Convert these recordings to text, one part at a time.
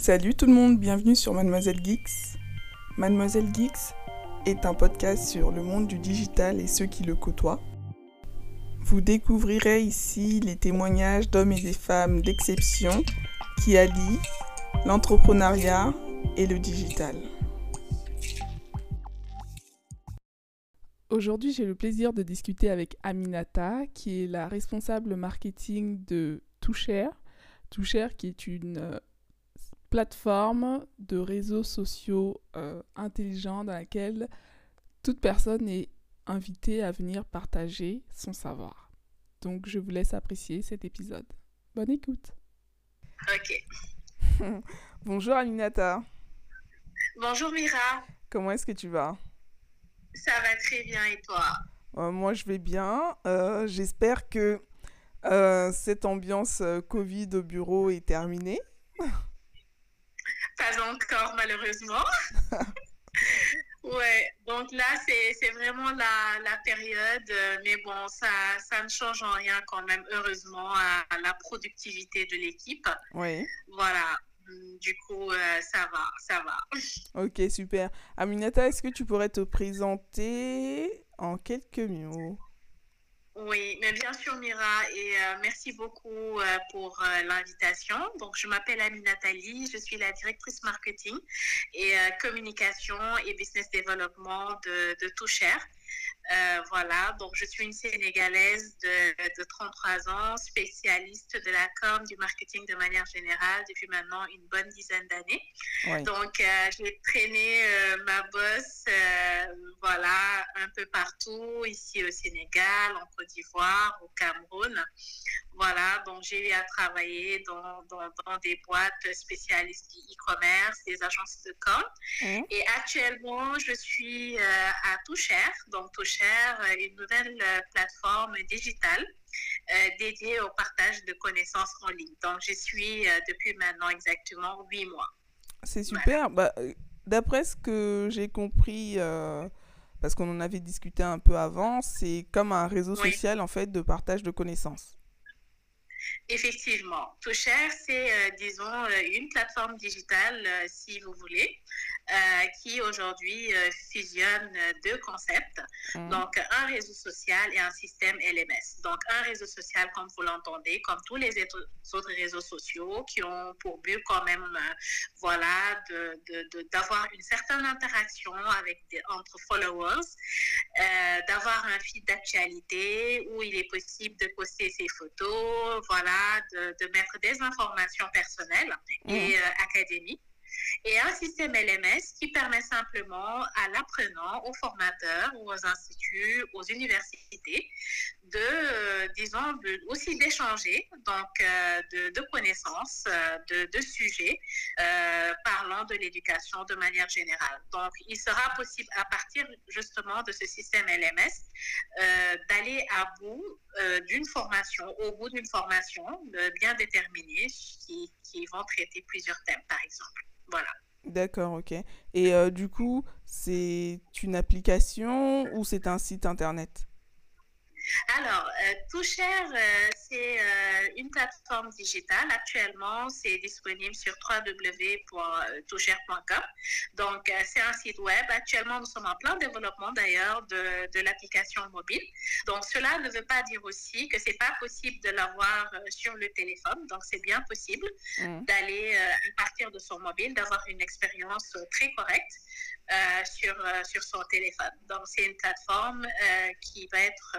Salut tout le monde, bienvenue sur Mademoiselle Geeks. Mademoiselle Geeks est un podcast sur le monde du digital et ceux qui le côtoient. Vous découvrirez ici les témoignages d'hommes et des femmes d'exception qui allient l'entrepreneuriat et le digital. Aujourd'hui, j'ai le plaisir de discuter avec Aminata, qui est la responsable marketing de Toucher. Toucher, qui est une euh, plateforme de réseaux sociaux euh, intelligents dans laquelle toute personne est invitée à venir partager son savoir. Donc, je vous laisse apprécier cet épisode. Bonne écoute. Ok. Bonjour Aminata. Bonjour Mira. Comment est-ce que tu vas? Ça va très bien et toi? Euh, Moi, je vais bien. Euh, J'espère que cette ambiance Covid au bureau est terminée. Pas encore malheureusement. ouais, donc là c'est vraiment la, la période, euh, mais bon, ça, ça ne change en rien quand même, heureusement, à, à la productivité de l'équipe. Oui. Voilà, du coup, euh, ça va, ça va. Ok, super. Aminata, est-ce que tu pourrais te présenter en quelques mots? Oui, mais bien sûr, Mira, et euh, merci beaucoup euh, pour euh, l'invitation. Donc, je m'appelle Amine Nathalie, je suis la directrice marketing et communication et business développement de, de Toucher. Euh, voilà, donc je suis une Sénégalaise de, de 33 ans, spécialiste de la com, du marketing de manière générale depuis maintenant une bonne dizaine d'années. Oui. Donc, euh, j'ai traîné euh, ma bosse, euh, voilà, un peu partout, ici au Sénégal, en Côte d'Ivoire, au Cameroun. Voilà, donc j'ai eu à travailler dans, dans, dans des boîtes spécialistes du e-commerce, des agences de com. Mhm. Et actuellement, je suis à Toucher, donc Toucher, euh, une nouvelle euh, plateforme digitale euh, dédiée au partage de connaissances en ligne. Donc, je suis depuis maintenant exactement huit mois. C'est Voilà. super. Bah, d'après ce que j'ai compris, euh, parce qu'on en avait discuté un peu avant, c'est comme un réseau Oui. social en fait de partage de connaissances. Effectivement, Toucher, c'est, euh, disons, une plateforme digitale, euh, si vous voulez, euh, qui aujourd'hui euh, fusionne euh, deux concepts. Mhm. Donc, un réseau social et un système LMS. Donc, un réseau social, comme vous l'entendez, comme tous les autres réseaux sociaux, qui ont pour but quand même, euh, voilà, d'avoir une certaine interaction avec des, entre followers, euh, d'avoir un feed d'actualité où il est possible de poster ses photos, voilà, de, de mettre des informations personnelles et euh, académiques. Et un système LMS qui permet simplement à l'apprenant, aux formateurs, aux instituts, aux universités de, euh, disons, aussi d'échanger, donc euh, de, connaissances, euh, de, sujets parlant de l'éducation de manière générale. Donc, il sera possible à partir justement de ce système LMS d'aller à bout d'une formation, au bout d'une formation bien déterminée qui vont traiter plusieurs thèmes, par exemple. D'accord, ok. Et euh, du coup, c'est une application ou c'est un site internet? Alors, euh, Toucher, euh, c'est euh, une plateforme digitale. Actuellement, c'est disponible sur www.toucher.com. Donc, euh, c'est un site web. Actuellement, nous sommes en plein développement d'ailleurs de, de l'application mobile. Donc, cela ne veut pas dire aussi que c'est pas possible de l'avoir sur le téléphone. Donc, c'est bien possible d'aller à partir de son mobile, d'avoir une expérience très correcte euh, sur, euh, sur son téléphone. Donc, c'est une plateforme euh, qui va être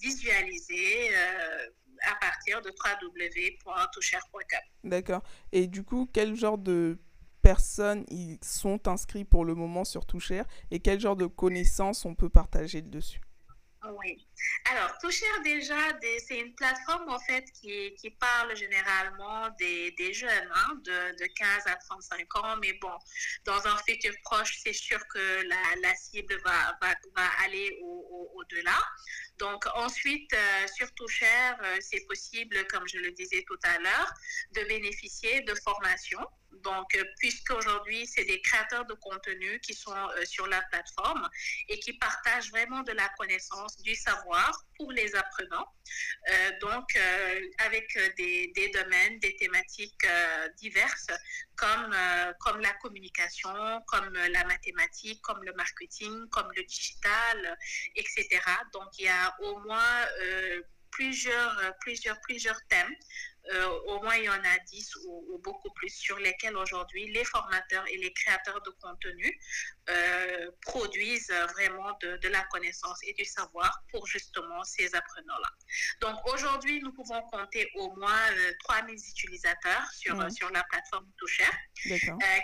visualisée à partir de www.toucher.com. D'accord. Et du coup, quel genre de personnes ils sont inscrits pour le moment sur Toucher et quel genre de connaissances on peut partager dessus? Oui. Alors, Toucher déjà, c'est une plateforme en fait qui, qui parle généralement des, des jeunes, hein, de, de 15 à 35 ans, mais bon, dans un futur proche, c'est sûr que la, la cible va, va, va aller au- au- au-delà. Donc ensuite, euh, sur Toucher, euh, c'est possible, comme je le disais tout à l'heure, de bénéficier de formations Donc, puisque aujourd'hui, c'est des créateurs de contenu qui sont sur la plateforme et qui partagent vraiment de la connaissance, du savoir pour les apprenants. donc, avec des, des, domaines, des thématiques diverses comme, comme la communication, comme la mathématique, comme le marketing, comme le digital, etc. Donc, il y a au moins plusieurs, euh, plusieurs, plusieurs thèmes. Euh, au moins, il y en a 10 ou, beaucoup plus sur lesquels aujourd'hui les formateurs et les créateurs de contenu euh, produisent vraiment de, de, la connaissance et du savoir pour justement ces apprenants-là. Donc aujourd'hui, nous pouvons compter au moins 3000 utilisateurs sur, sur la plateforme Toucher,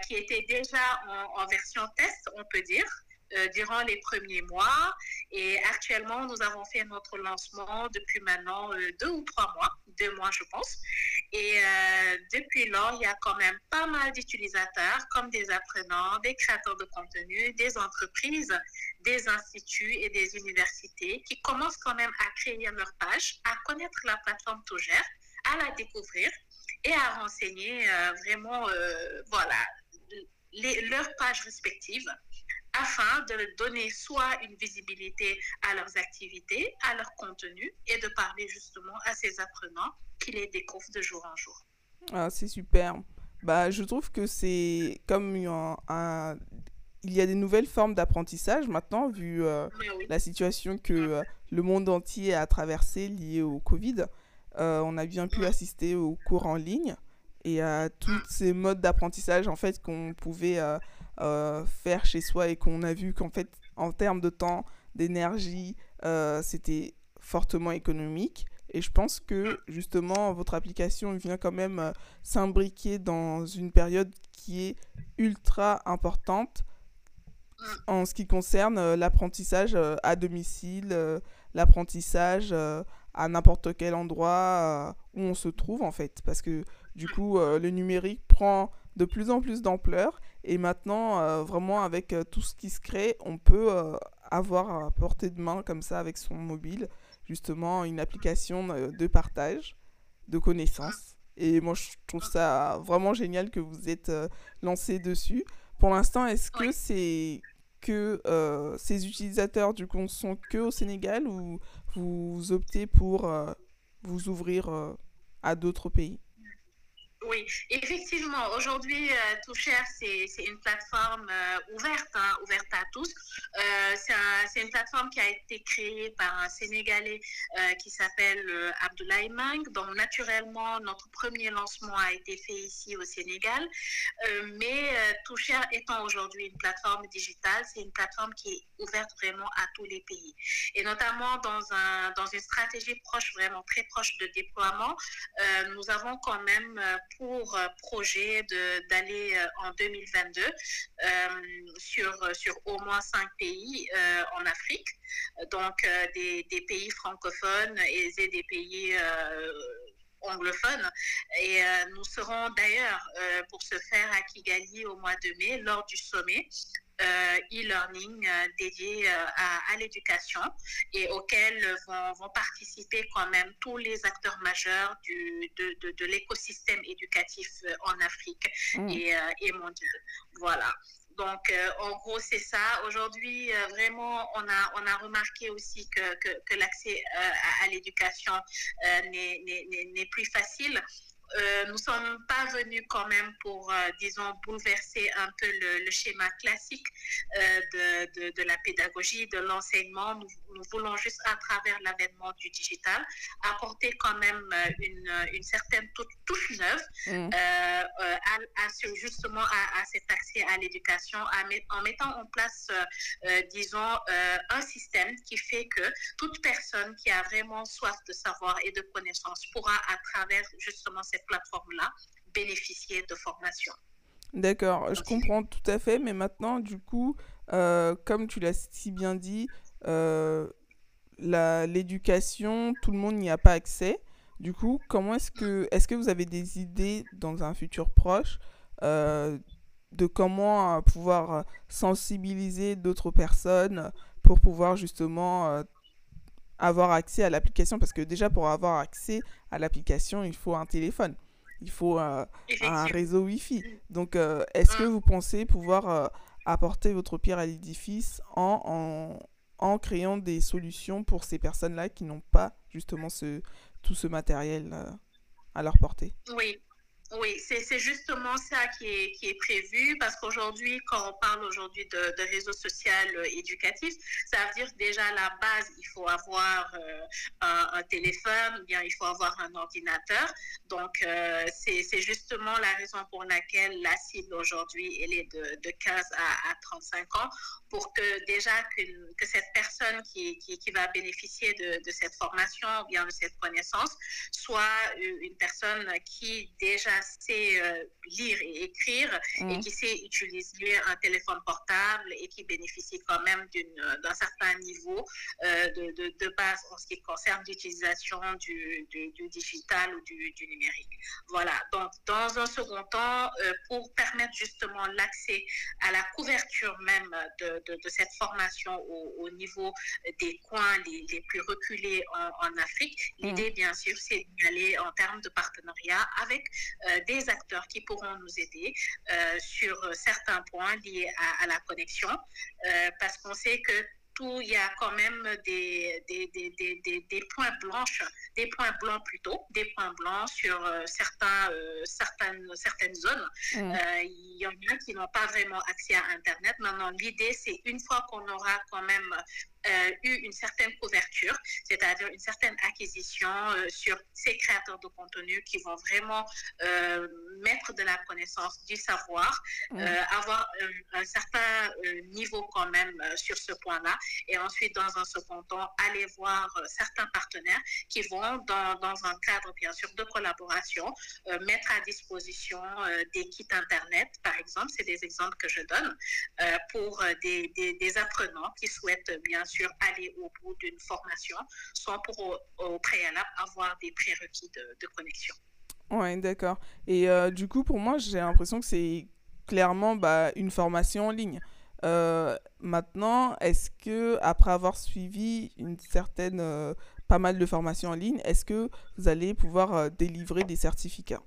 qui était déjà en, en version test, on peut dire. Euh, durant les premiers mois. Et actuellement, nous avons fait notre lancement depuis maintenant euh, deux ou trois mois, deux mois je pense. Et euh, depuis lors, il y a quand même pas mal d'utilisateurs, comme des apprenants, des créateurs de contenu, des entreprises, des instituts et des universités qui commencent quand même à créer leur page, à connaître la plateforme Tougère, à la découvrir et à renseigner vraiment, voilà, les, leurs pages respectives afin de donner soit une visibilité à leurs activités, à leur contenu et de parler justement à ces apprenants qui les découvrent de jour en jour. Ah, c'est super. Bah, je trouve que c'est comme un, il y a des nouvelles formes d'apprentissage maintenant, vu euh, la situation que mm. euh, le monde entier a traversée liée au Covid. Euh, on a bien pu mm. assister aux cours en ligne et à tous mm. ces modes d'apprentissage en fait qu'on pouvait euh, faire chez soi et qu'on a vu qu'en fait, en termes de temps, d'énergie, euh, c'était fortement économique. Et je pense que justement, votre application vient quand même euh, s'imbriquer dans une période qui est ultra importante en ce qui concerne l'apprentissage à domicile, l'apprentissage à n'importe quel endroit où on se trouve en fait. Parce que du coup, le numérique prend de plus en plus d'ampleur. Et maintenant, euh, vraiment, avec euh, tout ce qui se crée, on peut euh, avoir à portée de main, comme ça, avec son mobile, justement, une application de partage de connaissances. Et moi, je trouve ça vraiment génial que vous êtes lancé dessus. Pour l'instant, est-ce que c'est que ces utilisateurs, du coup, sont que au Sénégal ou vous optez pour vous ouvrir à d'autres pays? Oui, effectivement, aujourd'hui, euh, Toucher, c'est une plateforme euh, ouverte, hein, ouverte à tous. Euh, c'est une plateforme qui a été créée par un Sénégalais euh, qui s'appelle Abdoulaye Mang. Donc, naturellement, notre premier lancement a été fait ici au Sénégal. mais Toucher étant aujourd'hui une plateforme digitale, c'est une plateforme qui est ouverte vraiment à tous les pays. Et notamment dans, un, dans une stratégie proche, vraiment très proche de déploiement, nous avons quand même pour euh, projet d'aller euh, en 2022 euh, sur, sur au moins cinq pays en Afrique, donc des, des, pays francophones et des pays anglophones. Et nous serons d'ailleurs pour ce faire à Kigali au mois de mai lors du sommet e-learning euh, dédié euh, à, l'éducation et auquel vont, vont, participer quand même tous les acteurs majeurs du, de, de, l'écosystème éducatif en Afrique mmh. et, et mondial. Voilà. Donc, en gros, c'est ça. Aujourd'hui, vraiment, on a, on a remarqué aussi que, que, que l'accès à, à l'éducation n'est plus facile. Euh, nous ne sommes pas venus quand même pour, euh, disons, bouleverser un peu le, schéma classique euh, de, de, la pédagogie, de l'enseignement. Nous, voulons juste, à travers l'avènement du digital, apporter quand même une, une certaine touche neuve mmh. à, justement à, cet accès à l'éducation, en mettant en place, disons, un système qui fait que toute personne qui a vraiment soif de savoir et de connaissance pourra, à travers justement cette plateforme-là, bénéficier de formation. D'accord, je comprends tout à fait, mais maintenant, du coup, euh, comme tu l'as si bien dit, euh, l'éducation, tout le monde n'y a pas accès. Du coup, comment est-ce que, est-ce que vous avez des idées dans un futur proche euh, de comment pouvoir sensibiliser d'autres personnes pour pouvoir justement avoir accès à l'application Parce que déjà, pour avoir accès à l'application, il faut un téléphone. il faut un réseau Wi-Fi. Donc, est-ce que mmh. vous pensez pouvoir apporter votre pierre à l'édifice en, en, créant des solutions pour ces personnes-là qui n'ont pas justement ce, tout ce matériel à leur portée? Oui, oui, c'est justement ça qui est, qui est prévu parce qu'aujourd'hui, quand on parle aujourd'hui de, de, réseau social euh, éducatif, ça veut dire déjà à la base, il faut avoir euh, un, téléphone, bien il faut avoir un ordinateur. Donc, euh, c'est justement la raison pour laquelle la cible aujourd'hui, elle est de, de 15 à, à, 35 ans pour que déjà que, cette personne qui, qui, qui, va bénéficier de, de cette formation ou bien de cette connaissance soit une personne qui déjà sait euh, lire et écrire et mmh. qui sait utiliser un téléphone portable et qui bénéficie quand même d'un certain niveau euh, de, de, de, base en ce qui concerne l'utilisation du, du, du, digital ou du, du, numérique. Voilà, donc dans un second temps, euh, pour permettre justement l'accès à la couverture même de, de cette formation au, au, niveau des coins les, les plus reculés en, en Afrique, mmh. l'idée bien sûr c'est d'aller en termes de partenariat avec euh, des acteurs qui pourront nous aider euh, sur certains points liés à, à la connexion, euh, parce qu'on sait que tout, il y a quand même des, des, des, des, des points blanches, des points blancs plutôt, des points blancs sur euh, certains, euh, certaines, certaines zones. Mmh. Euh, il y en a qui n'ont pas vraiment accès à Internet. Maintenant, l'idée, c'est une fois qu'on aura quand même euh, eu une certaine couverture, c'est-à-dire une certaine acquisition euh, sur ces créateurs de contenu qui vont vraiment euh, mettre de la connaissance, du savoir, mmh. avoir un, un certain niveau quand même sur ce point-là, et ensuite, dans un second temps, aller voir certains partenaires qui vont, dans, dans un cadre, bien sûr, de collaboration, mettre à disposition des kits Internet, par exemple, c'est des exemples que je donne, pour des, des, des apprenants qui souhaitent, bien sûr, aller au bout d'une formation sans pour au, au, préalable avoir des prérequis de, de connexion. Ouais, d'accord. Et euh, du coup, pour moi, j'ai l'impression que c'est clairement bah, une formation en ligne. Euh, maintenant, est-ce que après avoir suivi une certaine, euh, pas mal de formations en ligne, est-ce que vous allez pouvoir délivrer des certificats?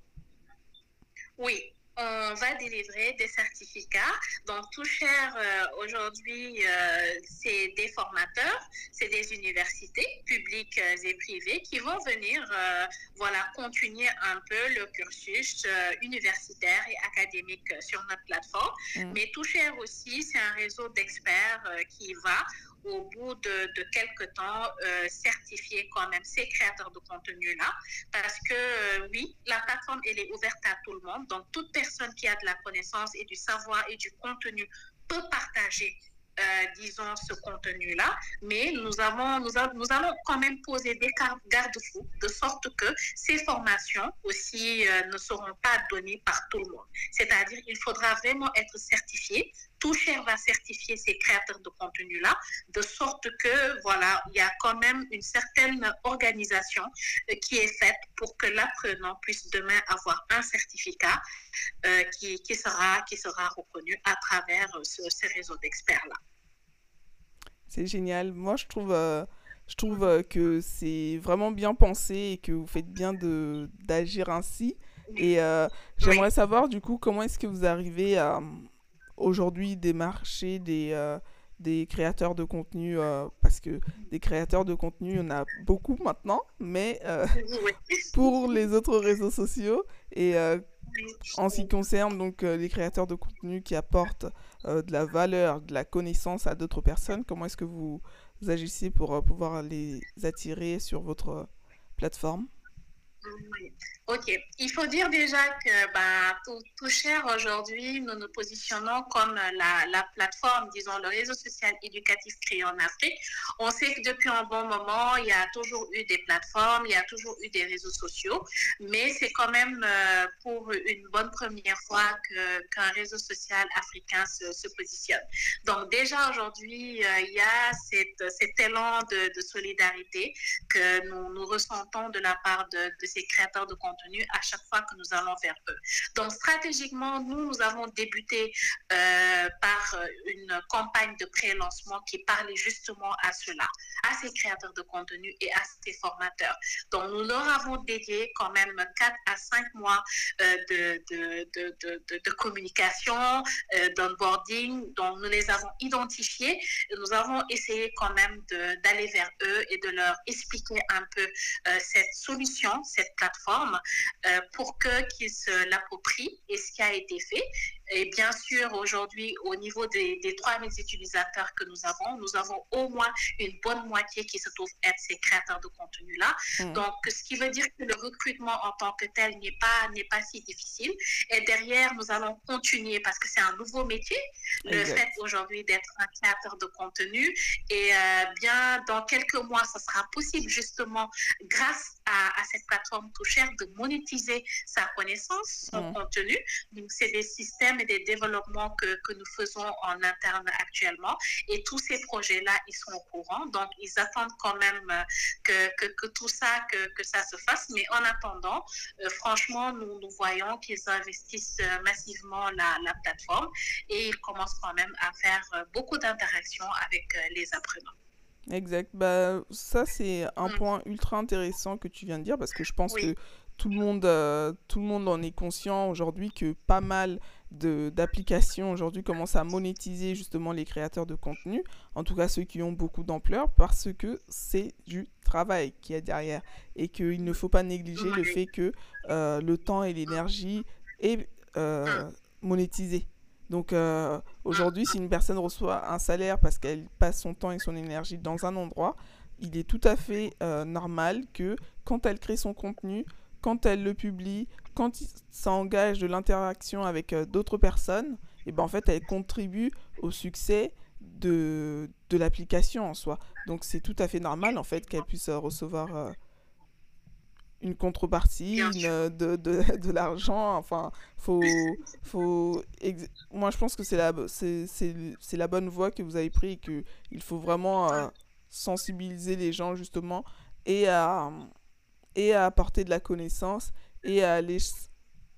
Oui, on va délivrer des certificats. Donc, tout cher euh, aujourd'hui, euh, c'est des formateurs, c'est des universités publiques euh, et privées qui vont venir, euh, voilà, continuer un peu le cursus universitaire et académique sur notre plateforme. Mmh. Mais tout cher aussi, c'est un réseau d'experts qui va au bout de, quelques temps, euh, certifier quand même ces créateurs de contenu-là. Parce que euh, oui, la plateforme, elle est ouverte à tout le monde. Donc, toute personne qui a de la connaissance et du savoir et du contenu peut partager euh, disons, ce contenu-là, mais nous, avons, nous, a, nous, allons quand même poser des garde-fous de sorte que ces formations aussi ne seront pas données par tout le monde. C'est-à-dire, il faudra vraiment être certifié. Toucher va certifier ces créateurs de contenu-là, de sorte que, voilà, il y a quand même une certaine organisation euh, qui est faite pour que l'apprenant puisse demain avoir un certificat euh, qui, qui, sera, qui sera reconnu à travers ce, ces réseaux d'experts-là. C'est génial. Moi, je trouve, euh, je trouve euh, que c'est vraiment bien pensé et que vous faites bien d'agir ainsi. Et euh, j'aimerais oui. savoir, du coup, comment est-ce que vous arrivez à aujourd'hui démarcher des, euh, des créateurs de contenu euh, Parce que des créateurs de contenu, il y en a beaucoup maintenant, mais oui. pour les autres réseaux sociaux. Et en ce qui concerne donc les créateurs de contenu qui apportent euh, de la valeur, de la connaissance à d'autres personnes, comment est-ce que vous, agissez pour euh, pouvoir les attirer sur votre plateforme? Oui. Ok. Il faut dire déjà que bah, tout, cher aujourd'hui, nous nous positionnons comme la, la, plateforme, disons, le réseau social éducatif créé en Afrique. On sait que depuis un bon moment, il y a toujours eu des plateformes, il y a toujours eu des réseaux sociaux, mais c'est quand même euh, pour une bonne première fois qu'un qu réseau social africain se, se, positionne. Donc déjà aujourd'hui, euh, il y a cette, cet élan de, de solidarité que nous, nous, ressentons de la part de, de ces créateurs de contenu à chaque fois que nous allons vers eux. Donc, stratégiquement, nous, nous avons débuté euh, par une campagne de pré-lancement qui parlait justement à cela, à ces créateurs de contenu et à ces formateurs. Donc, nous leur avons dédié quand même 4 à 5 mois euh, de, de, de, communication, euh, d'onboarding. Donc, nous les avons identifiés nous avons essayé quand même d'aller vers eux et de leur expliquer un peu euh, cette solution, cette plateforme, pour qu'ils se l'approprient. Et ce qui a été fait, et bien sûr, aujourd'hui, au niveau des, des 3000 utilisateurs que nous avons, nous avons au moins une bonne moitié qui se trouve être ces créateurs de contenu-là. Mm. Donc, ce qui veut dire que le recrutement en tant que tel n'est pas, n'est pas si difficile. Et derrière, nous allons continuer parce que c'est un nouveau métier, le fait aujourd'hui d'être un créateur de contenu. Et euh, bien, dans quelques mois, ce sera possible justement, grâce à, cette plateforme Toucher, de monétiser sa connaissance, son mm. contenu. Donc, c'est des systèmes et des développements que, que nous faisons en interne actuellement. Et tous ces projets-là, ils sont au courant. Donc, ils attendent quand même euh, que, que, que tout ça, que, que, ça se fasse. Mais en attendant, euh, franchement, nous, nous voyons qu'ils investissent euh, massivement la, la, plateforme et ils commencent quand même à faire beaucoup d'interactions avec les apprenants. Exact. Bah, ça, c'est un mm. point ultra intéressant que tu viens de dire parce que je pense que tout le monde, tout le monde en est conscient aujourd'hui que pas mal d'applications aujourd'hui commencent à monétiser justement les créateurs de contenu, en tout cas ceux qui ont beaucoup d'ampleur, parce que c'est du travail qui est derrière et qu'il ne faut pas négliger le fait que euh, le temps et l'énergie est euh, monétisé. Donc euh, aujourd'hui, si une personne reçoit un salaire parce qu'elle passe son temps et son énergie dans un endroit, il est tout à fait normal que quand elle crée son contenu, quand elle le publie, quand ça engage de l'interaction avec euh, d'autres personnes, et eh ben en fait, elle contribue au succès de, de l'application en soi. Donc c'est tout à fait normal en fait qu'elle puisse euh, recevoir euh, une contrepartie, de, de, de l'argent. Enfin, faut, faut moi je pense que c'est la, c'est, la bonne voie que vous avez pris et qu'il faut vraiment sensibiliser les gens justement et à, et à apporter de la connaissance et à aller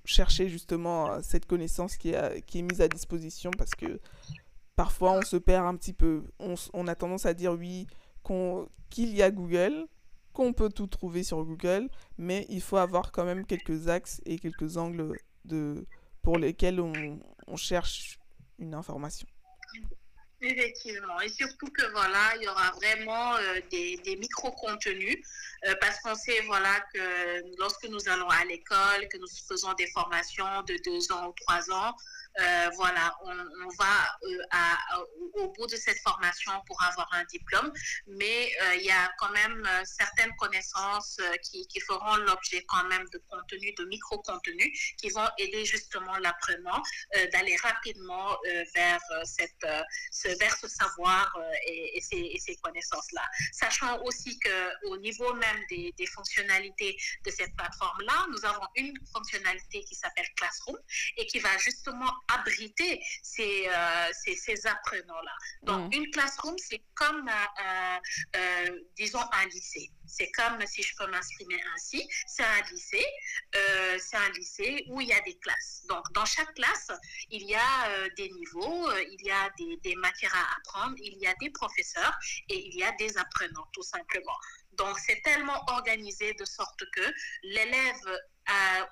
chercher justement euh, cette connaissance qui est, qui est mise à disposition parce que parfois on se perd un petit peu. On, on a tendance à dire oui qu'il y a Google, qu'on peut tout trouver sur Google, mais il faut avoir quand même quelques axes et quelques angles de, pour lesquels on, on cherche une information. Effectivement, et surtout que voilà, il y aura vraiment euh, des, des micro-contenus, euh, parce qu'on sait voilà que lorsque nous allons à l'école, que nous faisons des formations de deux ans ou trois ans, euh, voilà, on, va euh, au bout de cette formation pour avoir un diplôme, mais euh, il y a quand même certaines connaissances qui, qui feront l'objet quand même de contenu, de micro-contenu, qui vont aider justement l'apprenant d'aller rapidement vers, cette, ce, vers ce savoir et, ces, connaissances-là. Sachant aussi qu'au niveau même des, des fonctionnalités de cette plateforme-là, nous avons une fonctionnalité qui s'appelle Classroom et qui va justement abriter ces, euh, ces, ces apprenants-là. Donc, mm. une classroom, c'est comme, euh, euh, disons, un lycée. C'est comme, si je peux m'exprimer ainsi, c'est un lycée, c'est un lycée où il y a des classes. Donc, dans chaque classe, il y a des niveaux, il y a des, des matières à apprendre, il y a des professeurs et il y a des apprenants, tout simplement. Donc, c'est tellement organisé de sorte que l'élève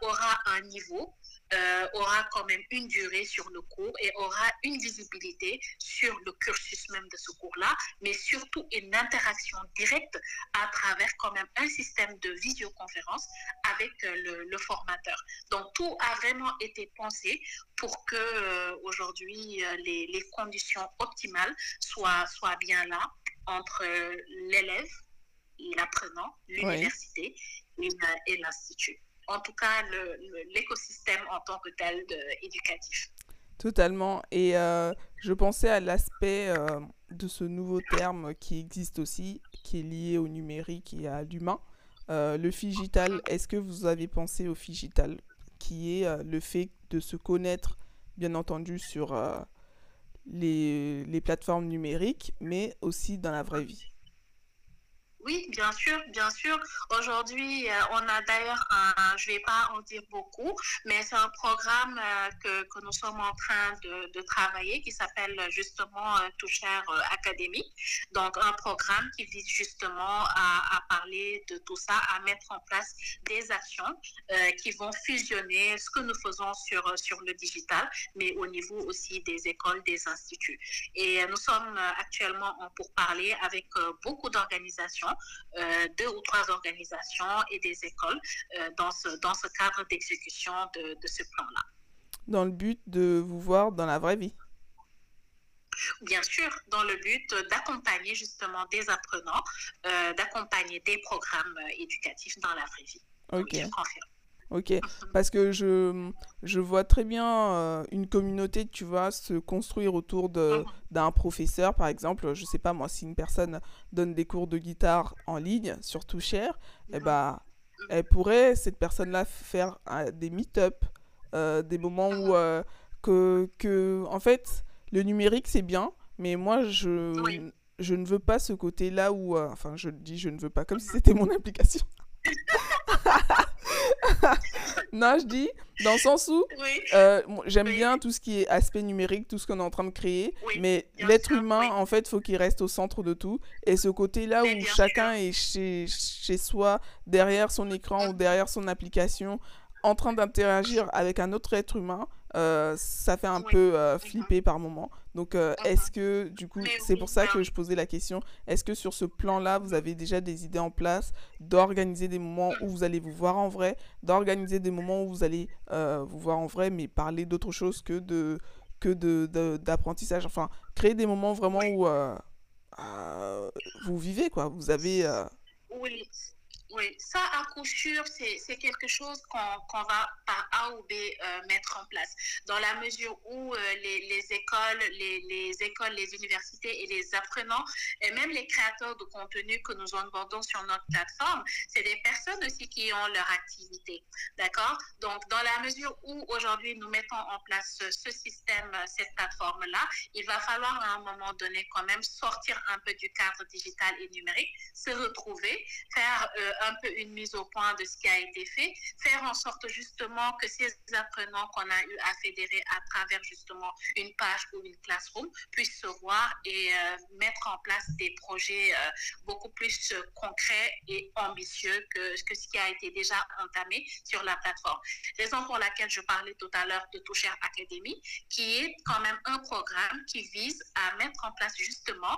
aura un niveau euh, aura quand même une durée sur le cours et aura une visibilité sur le cursus même de ce cours-là, mais surtout une interaction directe à travers quand même un système de visioconférence avec euh, le, formateur. Donc tout a vraiment été pensé pour que euh, aujourd'hui les, les, conditions optimales soient, soient bien là entre l'élève, l'apprenant, l'université et l'institut en tout cas l'écosystème en tant que tel éducatif. Totalement. Et euh, je pensais à l'aspect euh, de ce nouveau terme qui existe aussi, qui est lié au numérique et à l'humain. Euh, le figital, est-ce que vous avez pensé au figital, qui est le fait de se connaître, bien entendu, sur les plateformes numériques, mais aussi dans la vraie vie? Oui, bien sûr, bien sûr. Aujourd'hui, euh, on a d'ailleurs un, je ne vais pas en dire beaucoup, mais c'est un programme euh, que, que, nous sommes en train de, de travailler qui s'appelle justement euh, Toucher Academy. Donc, un programme qui vise justement à, à, parler de tout ça, à mettre en place des actions qui vont fusionner ce que nous faisons sur, sur le digital, mais au niveau aussi des écoles, des instituts. Et nous sommes actuellement en pourparlers avec beaucoup d'organisations euh, deux ou trois organisations et des écoles euh, dans, ce, dans ce cadre d'exécution de, de ce plan-là. Dans le but de vous voir dans la vraie vie Bien sûr, dans le but d'accompagner justement des apprenants, euh, d'accompagner des programmes éducatifs dans la vraie vie. Ok. Ok, parce que je, je vois très bien euh, une communauté, tu vois, se construire autour mhm. d'un professeur, par exemple. Je sais pas, moi, si une personne donne des cours de guitare en ligne, surtout cher, eh mhm. ben, elle pourrait, cette personne-là, faire euh, des meet-up, euh, des moments où, mhm. que, que, en fait, le numérique, c'est bien, mais moi, je, je ne veux pas ce côté-là où, enfin, je dis je ne veux pas, comme si c'était mon application. non, je dis dans le sens où euh, j'aime bien tout ce qui est aspect numérique, tout ce qu'on est en train de créer, mais l'être humain, en fait, faut qu'il reste au centre de tout. Et ce côté-là où chacun est chez, chez soi, derrière son écran ou derrière son application, en train d'interagir avec un autre être humain, euh, ça fait un peu euh, flipper par moment. Donc, euh, est-ce que, du coup, c'est pour ça que je posais la question, est-ce que sur ce plan-là, vous avez déjà des idées en place d'organiser des moments où vous allez vous voir en vrai, d'organiser des moments où vous allez vous voir en vrai, mais parler d'autre chose que de que d'apprentissage, de, enfin, créer des moments vraiment où vous vivez, quoi. Vous avez... Oui, oui, ça, à coup sûr, c'est quelque chose qu'on va par A ou B euh, mettre en place. Dans la mesure où euh, les, les, écoles, les, les, écoles, les universités et les apprenants, et même les créateurs de contenu que nous abordons sur notre plateforme, c'est des personnes aussi qui ont leur activité. D'accord? Donc, dans la mesure où aujourd'hui nous mettons en place ce système, cette plateforme-là, il va falloir à un moment donné quand même sortir un peu du cadre digital et numérique, se retrouver, faire euh, un peu une mise au point de ce qui a été fait, faire en sorte justement que ces apprenants qu'on a eu à fédérer à travers justement une page ou une classroom puissent se voir et euh, mettre en place des projets euh, beaucoup plus euh, concrets et ambitieux que, que ce qui a été déjà entamé sur la plateforme. Raison pour laquelle je parlais tout à l'heure de Toucher Academy, qui est quand même un programme qui vise à mettre en place justement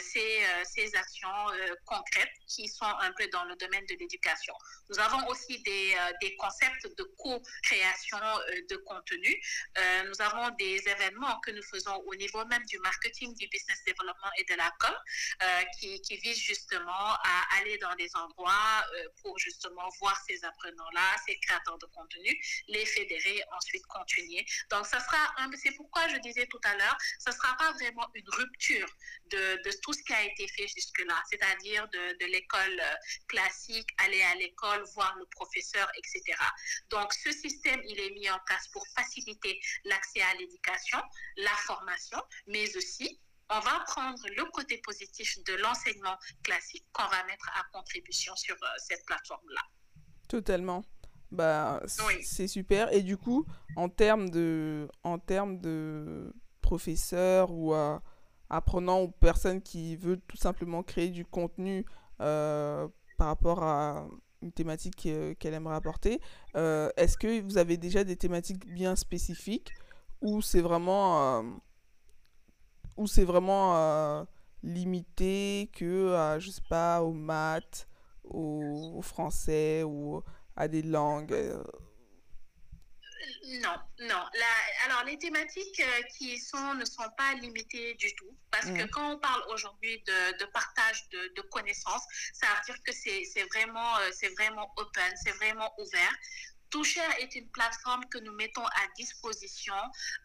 ces, ces actions concrètes qui sont un peu dans le domaine de l'éducation. Nous avons aussi des, euh, des concepts de co-création euh, de contenu. Euh, nous avons des événements que nous faisons au niveau même du marketing, du business development et de la com qui, qui visent justement à aller dans des endroits pour justement voir ces apprenants-là, ces créateurs de contenu, les fédérer, ensuite continuer. Donc, ça sera c'est pourquoi je disais tout à l'heure, ça ne sera pas vraiment une rupture de, tout ce qui a été fait jusque-là, c'est-à-dire de l'école classique aller à l'école, voir le professeur, etc. Donc, ce système, il est mis en place pour faciliter l'accès à l'éducation, la formation, mais aussi on va prendre le côté positif de l'enseignement classique qu'on va mettre à contribution sur euh, cette plateforme-là. Totalement. Bah, c'est super. Et du coup, en termes de, en termes de professeurs ou apprenants ou personnes qui veulent tout simplement créer du contenu euh, par rapport à une thématique euh, qu'elle aimerait apporter. Euh, est-ce que vous avez déjà des thématiques bien spécifiques ou c'est vraiment, euh, limité que, je sais pas, aux maths, au, au français ou à des langues non, non. alors, les thématiques euh, qui sont ne sont pas limitées du tout. Parce que mm. quand on parle aujourd'hui de, partage de, connaissances, ça veut dire que c'est vraiment, euh, c'est vraiment open, c'est vraiment ouvert Toucher est une plateforme que nous mettons à disposition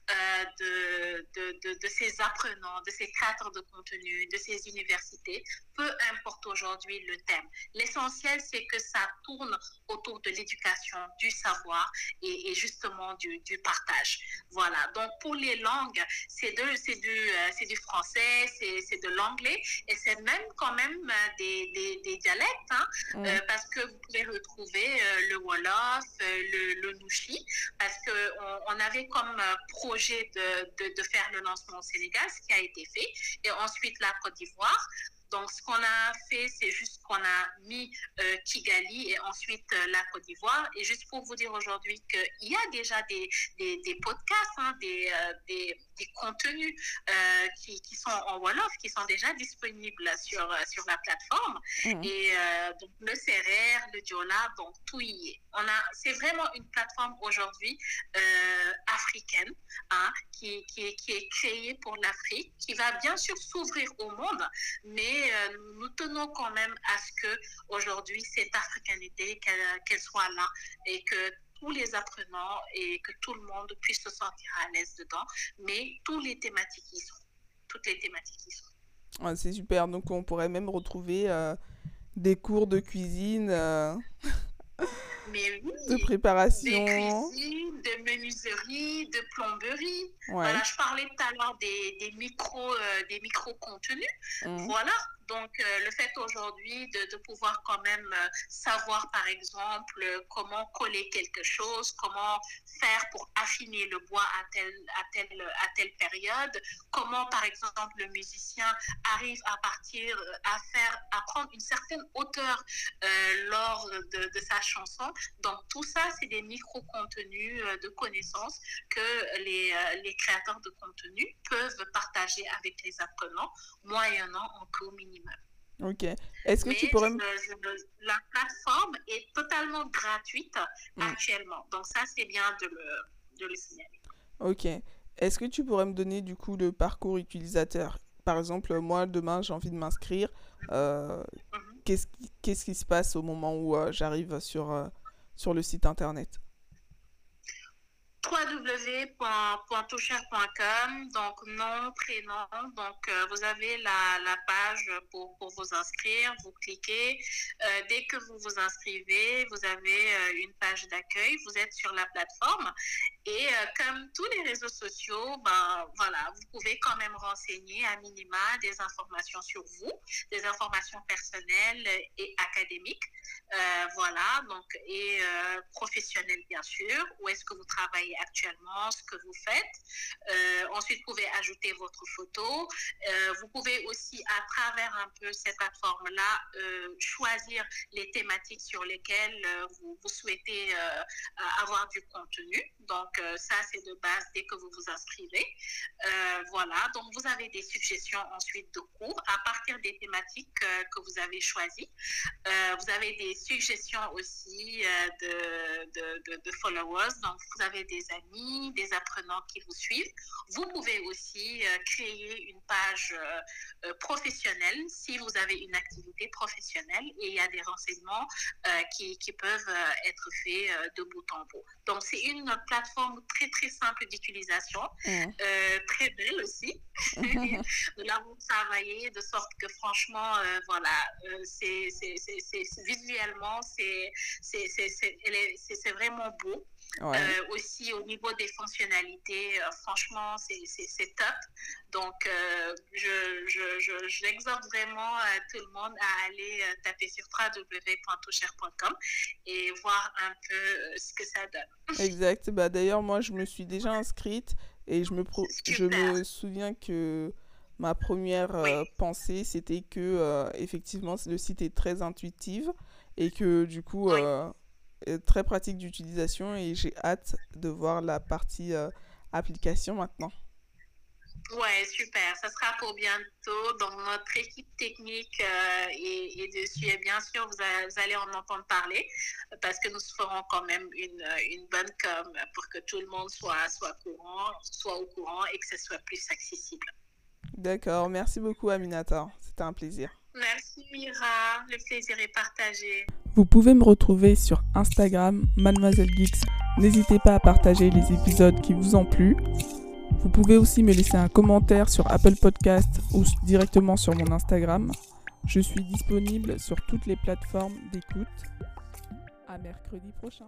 euh, de, de, de, ces apprenants, de ces créateurs de contenu, de ces universités, peu importe aujourd'hui le thème. L'essentiel, c'est que ça tourne autour de l'éducation, du savoir et, justement du, du, partage. Voilà. Donc, pour les langues, c'est du, euh, du français, c'est de l'anglais et c'est même quand même euh, des, des, des dialectes, hein, euh, parce que vous pouvez retrouver le Wolof, le, le Nushi, parce qu'on on avait comme projet de, de, de faire le lancement au Sénégal, ce qui a été fait, et ensuite la Côte d'Ivoire. Donc, ce qu'on a fait, c'est juste qu'on a mis euh, Kigali et ensuite euh, la Côte d'Ivoire. Et juste pour vous dire aujourd'hui qu'il y a déjà des, des, des podcasts, hein, des, euh, des, des, contenus euh, qui, qui, sont en Wolof, qui sont déjà disponibles sur, sur la plateforme. Mmh. Et donc, le CRR, le Diola, donc tout y est. On a, c'est vraiment une plateforme aujourd'hui africaine hein, qui, qui, qui est créée pour l'Afrique, qui va bien sûr s'ouvrir au monde, mais nous tenons quand même à ce que aujourd'hui cette africanité qu'elle qu soit là et que tous les apprenants et que tout le monde puisse se sentir à l'aise dedans, mais tous les thématiques y sont. Toutes les thématiques y sont. C'est super, donc on pourrait même retrouver euh, des cours de cuisine. Euh... Mais oui, de préparation. De cuisine, de menuiserie, de plomberie. Ouais. Voilà, je parlais tout à l'heure des, des euh, des micro contenus. Mmh. Voilà, donc, euh, le fait aujourd'hui de, pouvoir quand même euh, savoir, par exemple, comment coller quelque chose, comment faire pour affiner le bois à telle, à telle, à telle période, comment, par exemple, le musicien arrive à partir, à faire, à prendre une certaine hauteur euh, lors de, sa chanson. Donc, tout ça, c'est des micro-contenus euh, de connaissances que les, euh, les créateurs de contenu peuvent partager avec les apprenants, moyennant un coût minimum. Ok. Est-ce que Mais tu pourrais... Je, je, la plateforme est totalement gratuite mm. actuellement. Donc ça, c'est bien de le, de le signaler. Ok. Est-ce que tu pourrais me donner du coup le parcours utilisateur? Par exemple, moi, demain, j'ai envie de m'inscrire. Euh, mm -hmm. Qu'est-ce qui, qu qui, se passe au moment où euh, j'arrive sur, euh, sur le site internet? www.toucher.com, donc nom, prénom. Donc, euh, vous avez la, la page pour, pour, vous inscrire. Vous cliquez. Euh, dès que vous vous inscrivez, vous avez euh, une page d'accueil. Vous êtes sur la plateforme. Et euh, comme tous les réseaux sociaux, ben, voilà, vous pouvez quand même renseigner à minima des informations sur vous, des informations personnelles et académiques. Euh, voilà, donc, et euh, professionnelles, bien sûr. Où est-ce que vous travaillez actuellement, ce que vous faites. Ensuite, vous pouvez ajouter votre photo. Vous pouvez aussi, à travers un peu cette plateforme-là, choisir les thématiques sur lesquelles vous, vous, souhaitez avoir du contenu. Donc, ça, c'est de base dès que vous vous inscrivez. voilà, donc vous avez des suggestions ensuite de cours à partir des thématiques que vous avez choisies. vous avez des suggestions aussi de, followers. Donc, vous avez des amis, des apprenants qui vous suivent. Vous pouvez aussi euh, créer une page euh, professionnelle si vous avez une activité professionnelle et il y a des renseignements euh, qui, peuvent être faits de bout en bout. Donc, c'est une plateforme très, très simple d'utilisation, mmh. très belle aussi. Nous l'avons travaillé de sorte que franchement, voilà, c'est visuellement, c'est vraiment beau. Ouais. Euh, aussi au niveau des fonctionnalités, euh, franchement, c'est top. Donc, euh, je, je, je, j'exhorte vraiment tout le monde à aller taper sur www.toucher.com et voir un peu ce que ça donne. Exact. Bah, D'ailleurs, moi, je me suis déjà inscrite et je me, pro... je me souviens que ma première oui. pensée, c'était que, effectivement, le site est très intuitif et que, du coup, oui très pratique d'utilisation et j'ai hâte de voir la partie euh, application maintenant. Ouais, super. Ça sera pour bientôt. Donc, notre équipe technique euh, est, est, dessus. Et bien sûr, vous, a, vous, allez en entendre parler parce que nous ferons quand même une, une, bonne com pour que tout le monde soit, soit, courant, soit au courant et que ce soit plus accessible. D'accord. Merci beaucoup, Aminata. C'était un plaisir. Merci Mira. Le plaisir est partagé. Vous pouvez me retrouver sur Instagram, Mademoiselle Geeks. N'hésitez pas à partager les épisodes qui vous ont plu. Vous pouvez aussi me laisser un commentaire sur Apple Podcast ou directement sur mon Instagram. Je suis disponible sur toutes les plateformes d'écoute. À mercredi prochain.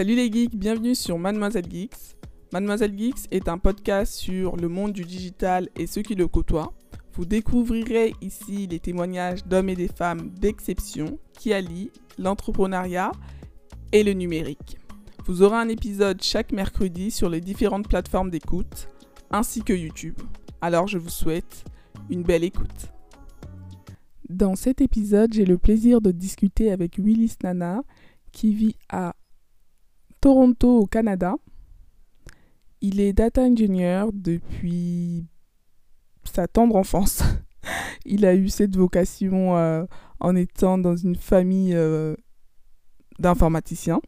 Salut les geeks, bienvenue sur Mademoiselle Geeks. Mademoiselle Geeks est un podcast sur le monde du digital et ceux qui le côtoient. Vous découvrirez ici les témoignages d'hommes et des femmes d'exception qui allient l'entrepreneuriat et le numérique. Vous aurez un épisode chaque mercredi sur les différentes plateformes d'écoute ainsi que YouTube. Alors je vous souhaite une belle écoute. Dans cet épisode, j'ai le plaisir de discuter avec Willis Nana qui vit à Toronto au Canada. Il est data engineer depuis sa tendre enfance. il a eu cette vocation euh, en étant dans une famille euh, d'informaticiens.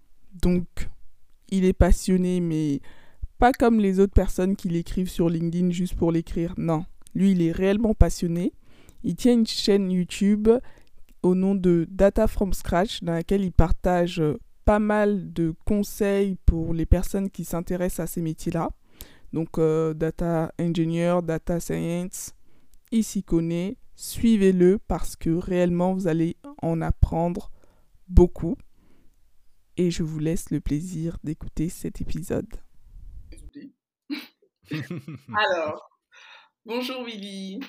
Donc, il est passionné, mais pas comme les autres personnes qui l'écrivent sur LinkedIn juste pour l'écrire. Non, lui, il est réellement passionné. Il tient une chaîne YouTube au nom de Data from Scratch, dans laquelle il partage euh, pas mal de conseils pour les personnes qui s'intéressent à ces métiers-là. Donc, data engineer, data science, il s'y connaît. Suivez-le parce que réellement, vous allez en apprendre beaucoup. Et je vous laisse le plaisir d'écouter cet épisode. Alors, bonjour Willy.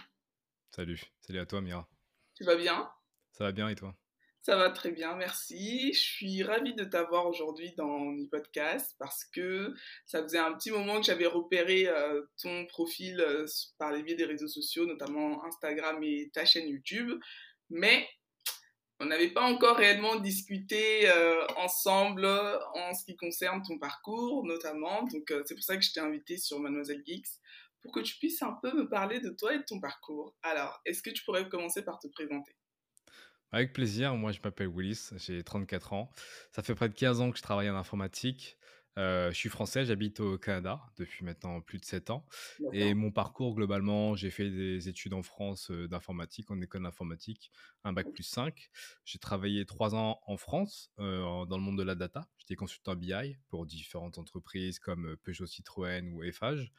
Salut, salut à toi Mira. Tu vas bien? Ça va bien et toi? Ça va très bien, merci. Je suis ravie de t'avoir aujourd'hui dans le podcast parce que ça faisait un petit moment que j'avais repéré euh, ton profil euh, par les biais des réseaux sociaux, notamment Instagram et ta chaîne YouTube. Mais on n'avait pas encore réellement discuté euh, ensemble en ce qui concerne ton parcours, notamment. Donc c'est pour ça que je t'ai invité sur Mademoiselle Geeks pour que tu puisses un peu me parler de toi et de ton parcours. Alors, est-ce que tu pourrais commencer par te présenter? Avec plaisir, moi je m'appelle Willis, j'ai 34 ans. Ça fait près de 15 ans que je travaille en informatique. Euh, je suis français, j'habite au Canada depuis maintenant plus de 7 ans. Et mon parcours, globalement, j'ai fait des études en France euh, d'informatique, en école d'informatique, un bac plus 5. J'ai travaillé 3 ans en France euh, dans le monde de la data. J'étais consultant BI pour différentes entreprises comme Peugeot Citroën ou Eiffage.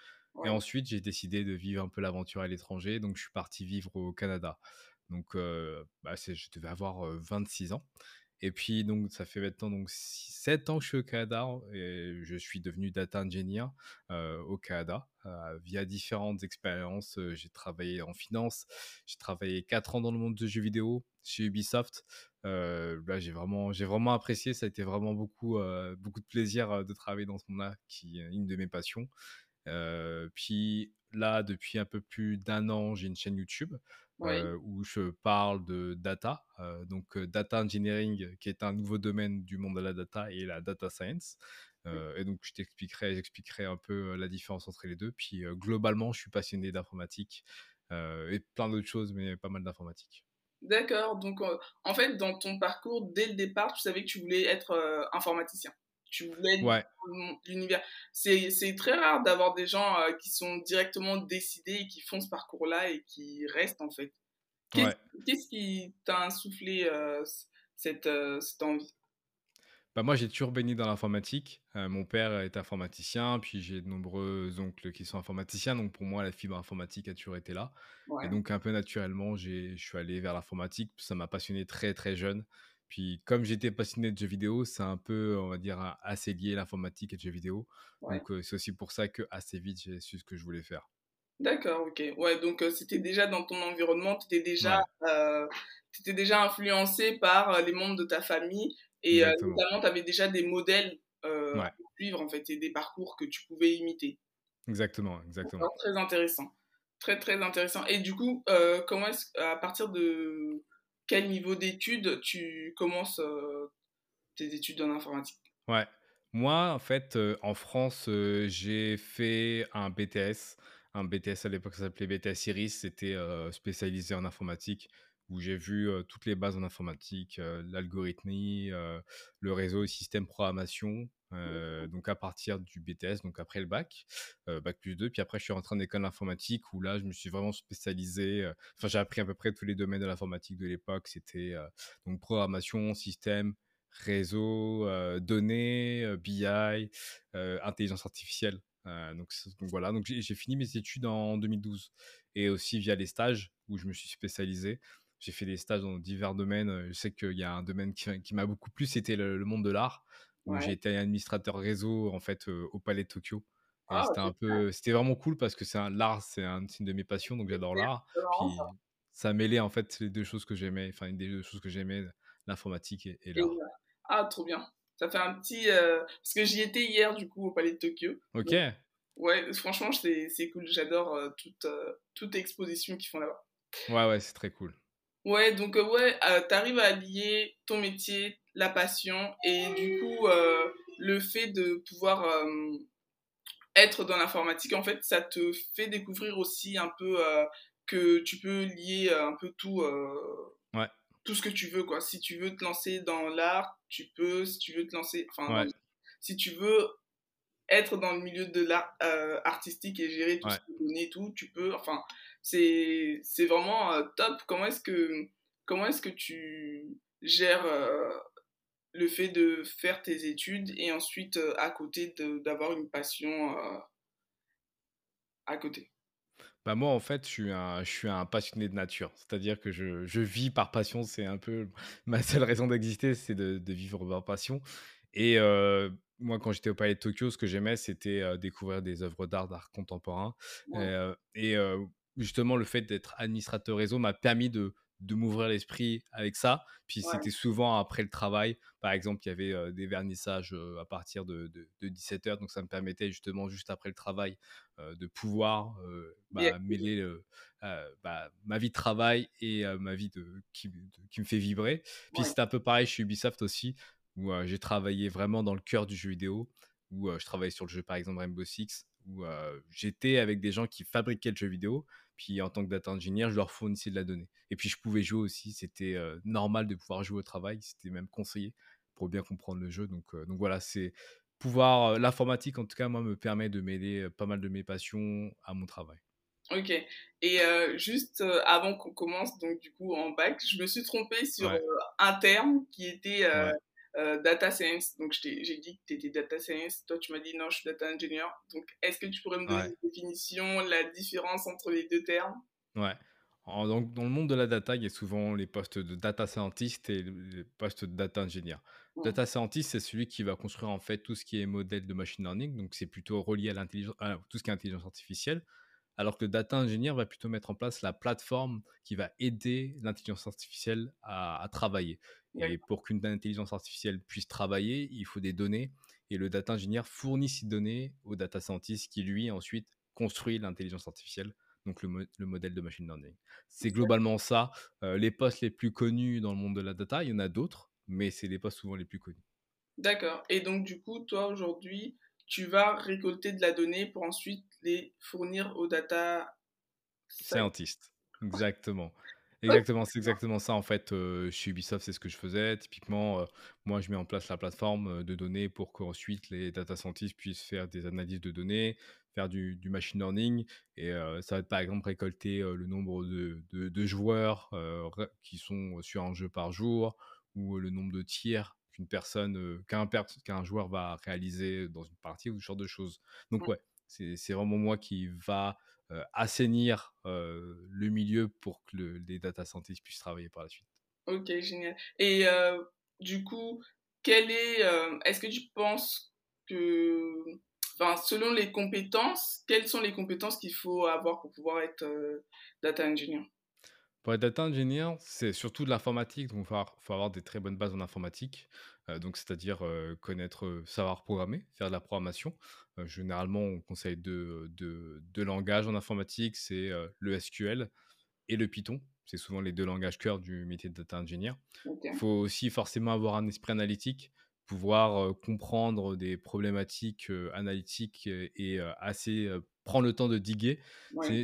Et ensuite, j'ai décidé de vivre un peu l'aventure à l'étranger, donc je suis parti vivre au Canada. Donc, bah, je devais avoir 26 ans. Et puis, donc, ça fait maintenant donc, 7 ans que je suis au Canada et je suis devenu data engineer au Canada via différentes expériences. j'ai travaillé en finance, j'ai travaillé 4 ans dans le monde de jeux vidéo chez Ubisoft. là, j'ai vraiment, vraiment apprécié. Ça a été vraiment beaucoup, beaucoup de plaisir de travailler dans ce monde-là, qui est une de mes passions. puis là, depuis un peu plus d'un an, j'ai une chaîne YouTube où je parle de data, donc data engineering, qui est un nouveau domaine du monde de la data, et la data science. et donc, je t'expliquerai, j'expliquerai un peu la différence entre les deux. Puis, globalement, je suis passionné d'informatique et plein d'autres choses, mais pas mal d'informatique. D'accord. Donc, en fait, dans ton parcours, dès le départ, tu savais que tu voulais être informaticien tu voulais ouais. l'univers. C'est très rare d'avoir des gens euh, qui sont directement décidés et qui font ce parcours-là et qui restent en fait. Qu'est-ce qui t'a insufflé euh, cette, euh, cette envie? Bah moi, j'ai toujours baigné dans l'informatique. mon père est informaticien, puis j'ai de nombreux oncles qui sont informaticiens. Donc, pour moi, la fibre informatique a toujours été là. Et donc, un peu naturellement, je suis allé vers l'informatique. Ça m'a passionné très, très jeune. Puis comme j'étais passionné de jeux vidéo, c'est un peu, on va dire, assez lié l'informatique et le jeu vidéo. Donc c'est aussi pour ça que assez vite j'ai su ce que je voulais faire. D'accord, ok. Ouais, donc c'était déjà dans ton environnement, tu étais déjà, étais déjà influencé par les membres de ta famille et notamment tu avais déjà des modèles à suivre en fait et des parcours que tu pouvais imiter. Exactement, exactement. Très intéressant. Très très intéressant. Et du coup, comment est-ce à partir de quel niveau d'études tu commences euh, tes études en informatique? Ouais. Moi, en fait, euh, en France, euh, j'ai fait un BTS. Un BTS à l'époque, s'appelait BTS Iris. C'était spécialisé en informatique. Où j'ai vu toutes les bases en informatique, l'algorithmie, le réseau, le système programmation. donc à partir du BTS, donc après le bac, bac plus 2, puis après je suis rentré en école d'informatique où là je me suis vraiment spécialisé. Enfin j'ai appris à peu près tous les domaines de l'informatique de l'époque. C'était donc programmation, système, réseau, données, BI, intelligence artificielle. donc, donc, voilà, donc j'ai fini mes études en 2012 et aussi via les stages où je me suis spécialisé. J'ai fait des stages dans divers domaines. Je sais qu'il y a un domaine qui, m'a beaucoup plu, c'était le, monde de l'art, où j'ai été administrateur réseau en fait au Palais de Tokyo. Ah, c'était un peu, c'était vraiment cool parce que c'est l'art, c'est une de mes passions, donc j'adore l'art. Puis ça mêlait en fait les deux choses que j'aimais, enfin une des deux choses que j'aimais, l'informatique et, l'art. Ah, trop bien. Ça fait un petit, euh, parce que j'y étais hier du coup au Palais de Tokyo. Ok. ouais, franchement c'est cool. J'adore euh, toute euh, toute exposition qu'ils font là-bas. Ouais ouais, c'est très cool. Ouais, donc euh, ouais, euh, tu arrives à allier ton métier, la passion et du coup euh, le fait de pouvoir être dans l'informatique, en fait, ça te fait découvrir aussi un peu que tu peux lier un peu tout, ouais. tout ce que tu veux, quoi. Si tu veux te lancer dans l'art, tu peux. Si tu veux te lancer, enfin, si tu veux être dans le milieu de l'art artistique et gérer tout ce que tu connais, tout, tu peux. Enfin, c'est vraiment euh, top. Comment est-ce que comment est-ce que tu gères euh, le fait de faire tes études et ensuite euh, à côté d'avoir une passion à côté? Bah moi, en fait, je suis un, je suis un passionné de nature. C'est-à-dire que je, je, vis par passion. C'est un peu ma seule raison d'exister, c'est de, de, vivre par passion. Et moi, quand j'étais au Palais de Tokyo, ce que j'aimais, c'était découvrir des œuvres d'art, d'art contemporain. et justement, le fait d'être administrateur réseau m'a permis de, de m'ouvrir l'esprit avec ça. Puis c'était souvent après le travail. Par exemple, il y avait des vernissages à partir de, de, 17h. Donc ça me permettait justement, juste après le travail, de pouvoir bah, mêler bah, ma vie de travail et ma vie de, qui, qui, me fait vibrer. Puis c'était un peu pareil chez Ubisoft aussi, où j'ai travaillé vraiment dans le cœur du jeu vidéo, où je travaillais sur le jeu par exemple Rainbow Six, où j'étais avec des gens qui fabriquaient le jeu vidéo puis en tant que data engineer, je leur fournissais de la donnée. Et puis je pouvais jouer aussi, c'était euh, normal de pouvoir jouer au travail, c'était même conseillé pour bien comprendre le jeu. Donc, euh, donc voilà, c'est pouvoir, l'informatique en tout cas, moi, me permet de m'aider pas mal de mes passions à mon travail. Ok. Et juste avant qu'on commence, donc du coup en bac, je me suis trompé sur un terme qui était euh, data science. Donc, j'ai dit que tu étais data science. Toi, tu m'as dit non, je suis data engineer. Donc, est-ce que tu pourrais me donner une définition, la différence entre les deux termes? Ouais. donc, dans le monde de la data, il y a souvent les postes de data scientist et les postes de data engineer. Data scientist, c'est celui qui va construire en fait tout ce qui est modèle de machine learning. Donc, c'est plutôt relié à l'intelligence, tout ce qui est intelligence artificielle alors que le data engineer va plutôt mettre en place la plateforme qui va aider l'intelligence artificielle à, travailler. Et pour qu'une intelligence artificielle puisse travailler, il faut des données. Et le data engineer fournit ces données au data scientist qui, lui, ensuite construit l'intelligence artificielle, donc le, modèle de machine learning. C'est globalement ça. Euh, les postes les plus connus dans le monde de la data, il y en a d'autres, mais c'est les postes souvent les plus connus. D'accord. Et donc, du coup, toi, aujourd'hui, tu vas récolter de la donnée pour ensuite les fournir aux data scientists. Exactement. Exactement, c'est exactement ça en fait. Euh, chez Ubisoft, c'est ce que je faisais. Typiquement, euh, moi, je mets en place la plateforme euh, de données pour qu'ensuite les data scientists puissent faire des analyses de données, faire du, machine learning. Et ça va être par exemple récolter le nombre de, de joueurs qui sont sur un jeu par jour ou le nombre de tirs qu'une personne, qu'un, qu'un joueur va réaliser dans une partie ou ce genre de choses. Donc ouais, c'est, vraiment moi qui va assainir le milieu pour que les data scientists puissent travailler par la suite. Ok, génial. Et du coup, quel est, est-ce que tu penses que, enfin, selon les compétences, quelles sont les compétences qu'il faut avoir pour pouvoir être data engineer? Pour être data engineer, c'est surtout de l'informatique, donc il faut, avoir des très bonnes bases en informatique, euh, donc c'est-à-dire euh, connaître, euh, savoir programmer, faire de la programmation. généralement, on conseille deux, langages en informatique, c'est le SQL et le Python. C'est souvent les deux langages cœur du métier de data engineer. Il faut aussi forcément avoir un esprit analytique, pouvoir comprendre des problématiques analytiques et assez prendre le temps de diguer.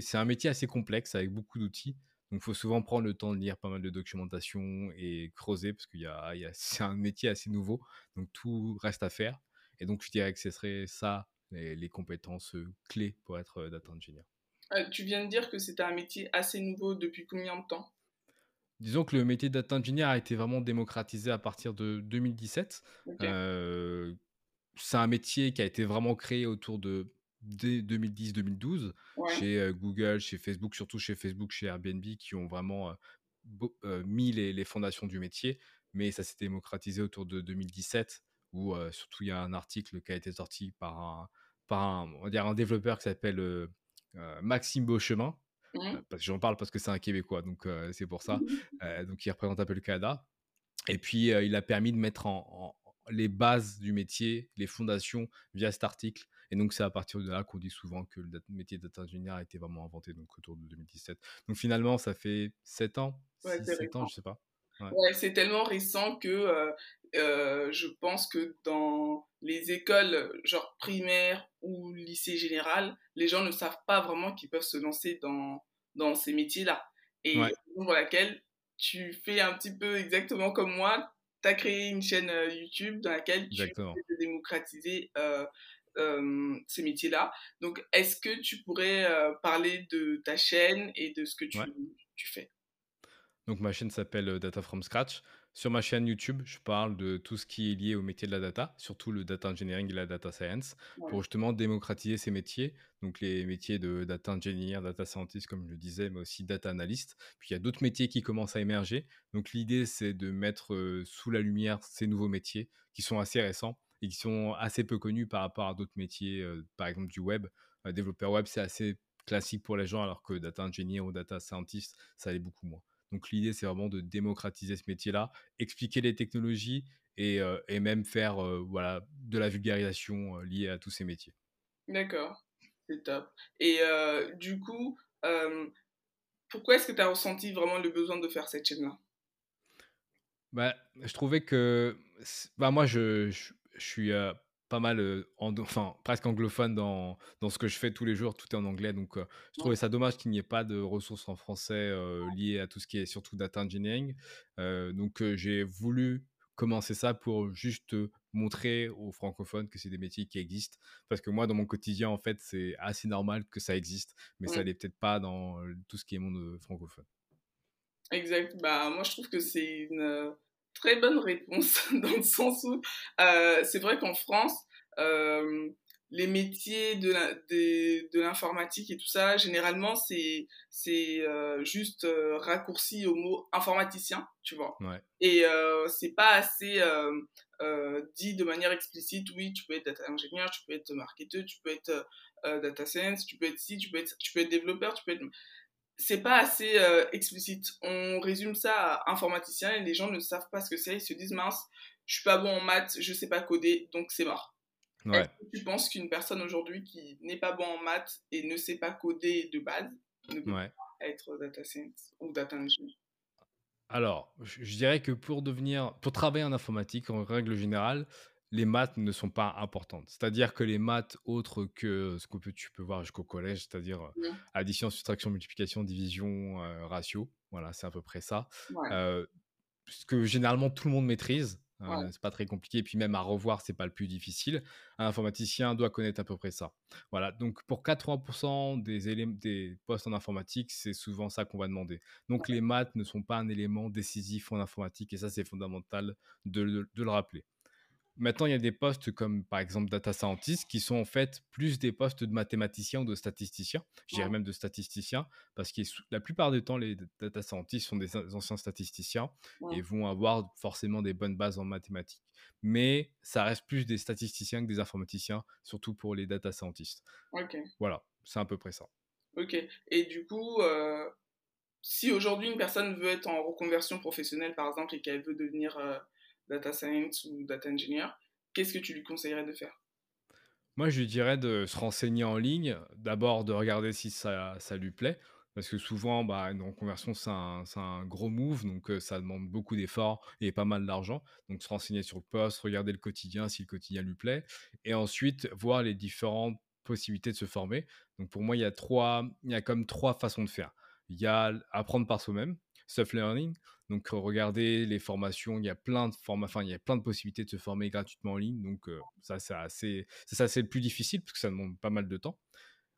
C'est un métier assez complexe avec beaucoup d'outils. Donc, il faut souvent prendre le temps de lire pas mal de documentation et creuser parce qu'il y a, c'est un métier assez nouveau. Donc, tout reste à faire. Et donc, je dirais que ce serait ça, les, compétences clés pour être data engineer. tu viens de dire que c'était un métier assez nouveau depuis combien de temps? Disons que le métier de data engineer a été vraiment démocratisé à partir de 2017. c'est un métier qui a été vraiment créé autour de 2010-2012 chez Google, chez Facebook, surtout chez Facebook, chez Airbnb, qui ont vraiment mis les, fondations du métier. Mais ça s'est démocratisé autour de 2017, où surtout il y a un article qui a été sorti par un, par un, on va dire un développeur qui s'appelle Maxime Beauchemin. Mmh. J'en parle parce que c'est un Québécois, donc c'est pour ça. Mmh. donc il représente un peu le Canada. Et puis il a permis de mettre en, les bases du métier, les fondations via cet article. Et donc, c'est à partir de là qu'on dit souvent que le métier de data engineer a été vraiment inventé, donc autour de 2017. Donc, finalement, ça fait 7 ans, 7 ans, je sais pas. Ouais, c'est tellement récent que euh, euh, je pense que dans les écoles, genre primaire ou lycée général, les gens ne savent pas vraiment qu'ils peuvent se lancer dans, dans ces métiers-là. Et pour laquelle tu fais un petit peu exactement comme moi, tu as créé une chaîne euh, YouTube dans laquelle tu veux démocratiser euh, euh, ces métiers-là. Donc, est-ce que tu pourrais parler de ta chaîne et de ce que tu, tu fais? Donc, ma chaîne s'appelle Data from Scratch. Sur ma chaîne YouTube, je parle de tout ce qui est lié au métier de la data, surtout le data engineering et la data science, pour justement démocratiser ces métiers. Donc les métiers de data engineer, data scientist, comme je le disais, mais aussi data analyst. Puis il y a d'autres métiers qui commencent à émerger. Donc l'idée, c'est de mettre sous la lumière ces nouveaux métiers qui sont assez récents et qui sont assez peu connus par rapport à d'autres métiers, par exemple du web. développeur web, c'est assez classique pour les gens, alors que data engineer ou data scientist, ça l'est beaucoup moins. Donc l'idée, c'est vraiment de démocratiser ce métier-là, expliquer les technologies et, euh, même faire voilà, de la vulgarisation liée à tous ces métiers. D'accord, c'est top. Et du coup, pourquoi est-ce que tu as ressenti vraiment le besoin de faire cette chaîne-là? Bah, Je trouvais que... Bah, moi, je, je, je suis pas mal, enfin presque anglophone dans, dans, ce que je fais tous les jours, tout est en anglais. Donc je trouvais ça dommage qu'il n'y ait pas de ressources en français liées à tout ce qui est surtout data engineering. donc j'ai voulu commencer ça pour juste montrer aux francophones que c'est des métiers qui existent. Parce que moi, dans mon quotidien, en fait, c'est assez normal que ça existe, mais ça n'est peut-être pas dans tout ce qui est monde francophone. Exact. Bah, moi, je trouve que c'est une très bonne réponse dans le sens où euh, c'est vrai qu'en France, euh, les métiers de l'informatique et tout ça, généralement, c'est euh, juste raccourci au mot informaticien, tu vois. Et c'est pas assez dit de manière explicite, oui, tu peux être data ingénieur, tu peux être marketeur, tu peux être data science, tu peux être ci, tu peux être, tu peux être développeur, tu peux être c'est pas assez euh, explicite. On résume ça à informaticien et les gens ne savent pas ce que c'est. Ils se disent mince, je suis pas bon en maths, je sais pas coder, donc c'est mort. Est-ce que tu penses qu'une personne aujourd'hui qui n'est pas bon en maths et ne sait pas coder de base ne peut pas être data science ou data engineer? Alors, je dirais que pour devenir, pour travailler en informatique, en règle générale, les maths ne sont pas importantes. C'est-à-dire que les maths autres que ce que tu peux voir jusqu'au collège, c'est-à-dire mmh. addition, soustraction, multiplication, division, ratio, voilà, c'est à peu près ça. ce que généralement tout le monde maîtrise, hein, c'est pas très compliqué. Et puis même à revoir, c'est pas le plus difficile. Un informaticien doit connaître à peu près ça. Voilà. Donc pour 80% des, des postes en informatique, c'est souvent ça qu'on va demander. Donc les maths ne sont pas un élément décisif en informatique et ça c'est fondamental de, le rappeler. Maintenant, il y a des postes comme par exemple data scientist qui sont en fait plus des postes de mathématiciens ou de statisticiens. Je dirais même de statisticiens parce que la plupart du temps, les data scientists sont des anciens statisticiens et vont avoir forcément des bonnes bases en mathématiques. Mais ça reste plus des statisticiens que des informaticiens, surtout pour les data scientists. Voilà, c'est à peu près ça. Ok. Et du coup, euh, si aujourd'hui une personne veut être en reconversion professionnelle, par exemple, et qu'elle veut devenir euh, data science ou data engineer, qu'est-ce que tu lui conseillerais de faire? Moi, je lui dirais de se renseigner en ligne, d'abord de regarder si ça, ça lui plaît, parce que souvent, bah, une reconversion, c'est un, un, gros move, donc euh, ça demande beaucoup d'efforts et pas mal d'argent. Donc, se renseigner sur le poste, regarder le quotidien si le quotidien lui plaît, et ensuite voir les différentes possibilités de se former. Donc, pour moi, il y a il y a comme trois façons de faire. Il y a apprendre par soi-même, self-learning. Donc, regarder les formations, il y a plein de formes, enfin, il y a plein de possibilités de se former gratuitement en ligne. Donc, ça, c'est assez, ça, c'est le plus difficile parce que ça demande pas mal de temps.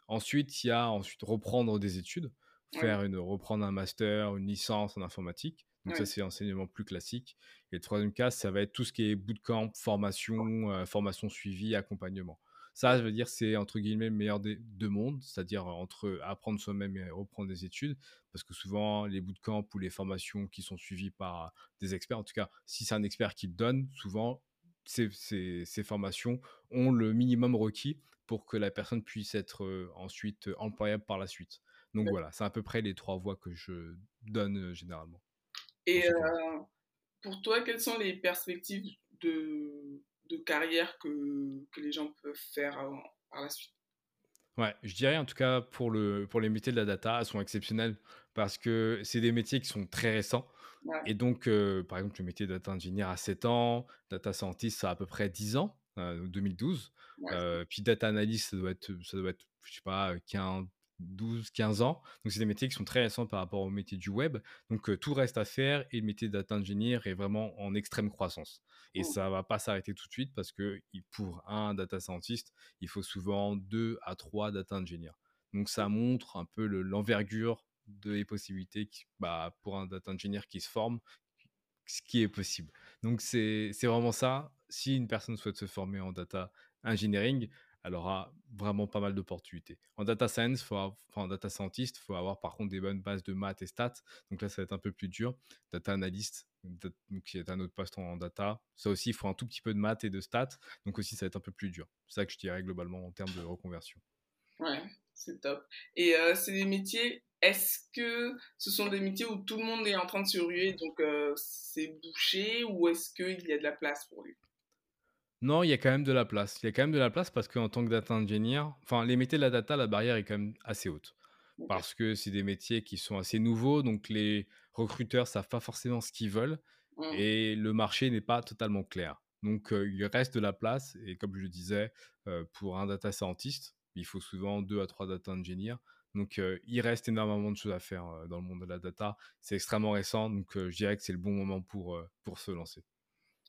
Ensuite, il y a ensuite reprendre des études, faire une, reprendre un master, une licence en informatique. Donc ça, c'est l'enseignement plus classique. Et le troisième cas, ça va être tout ce qui est bootcamp, formation, formation suivie, accompagnement. Ça, je veux dire, c'est entre guillemets le meilleur des deux mondes, c'est-à-dire entre apprendre soi-même et reprendre des études, parce que souvent les bootcamps ou les formations qui sont suivies par des experts, en tout cas, si c'est un expert qui le donne, souvent ces, ces, formations ont le minimum requis pour que la personne puisse être ensuite employable par la suite. Donc voilà, c'est à peu près les trois voies que je donne généralement. Et pour toi, quelles sont les perspectives de, de carrière que, que, les gens peuvent faire par la suite Ouais, je dirais en tout cas pour, le, pour les métiers de la data, elles sont exceptionnelles parce que c'est des métiers qui sont très récents. Et donc, par exemple, le métier de data engineer a 7 ans, data scientist, ça a à peu près 10 ans, 2012. puis data analyst, ça doit être, ça doit être je sais pas, 15, 12, 15 ans. Donc, c'est des métiers qui sont très récents par rapport au métier du web. Donc, tout reste à faire et le métier de data engineer est vraiment en extrême croissance. Et ça va pas s'arrêter tout de suite parce que pour un data scientist, il faut souvent deux à trois data engineers. Donc, ça montre un peu l'envergure des possibilités bah, pour un data engineer qui se forme, ce qui est possible. Donc, c'est vraiment ça. Si une personne souhaite se former en data engineering, elle aura vraiment pas mal d'opportunités. En data science, faut en data scientist, faut avoir par contre des bonnes bases de maths et stats. Donc là, ça va être un peu plus dur. Data analyst, qui est un autre poste en data, ça aussi, il faut un tout petit peu de maths et de stats. Donc aussi, ça va être un peu plus dur. C'est ça que je dirais globalement en termes de reconversion. Ouais, c'est top. Et euh, c'est des métiers, est-ce que ce sont des métiers où tout le monde est en train de se ruer, donc euh, c'est bouché, ou est-ce qu'il y a de la place pour lui? Non, il y a quand même de la place. Il y a quand même de la place parce qu'en tant que data engineer, enfin, les métiers de la data, la barrière est quand même assez haute. Parce que c'est des métiers qui sont assez nouveaux, donc les recruteurs savent pas forcément ce qu'ils veulent mmh. et le marché n'est pas totalement clair. Donc, il reste de la place et comme je le disais, pour un data scientist, il faut souvent deux à trois data engineers. Donc, il reste énormément de choses à faire dans le monde de la data. C'est extrêmement récent, donc je dirais que c'est le bon moment pour, pour se lancer.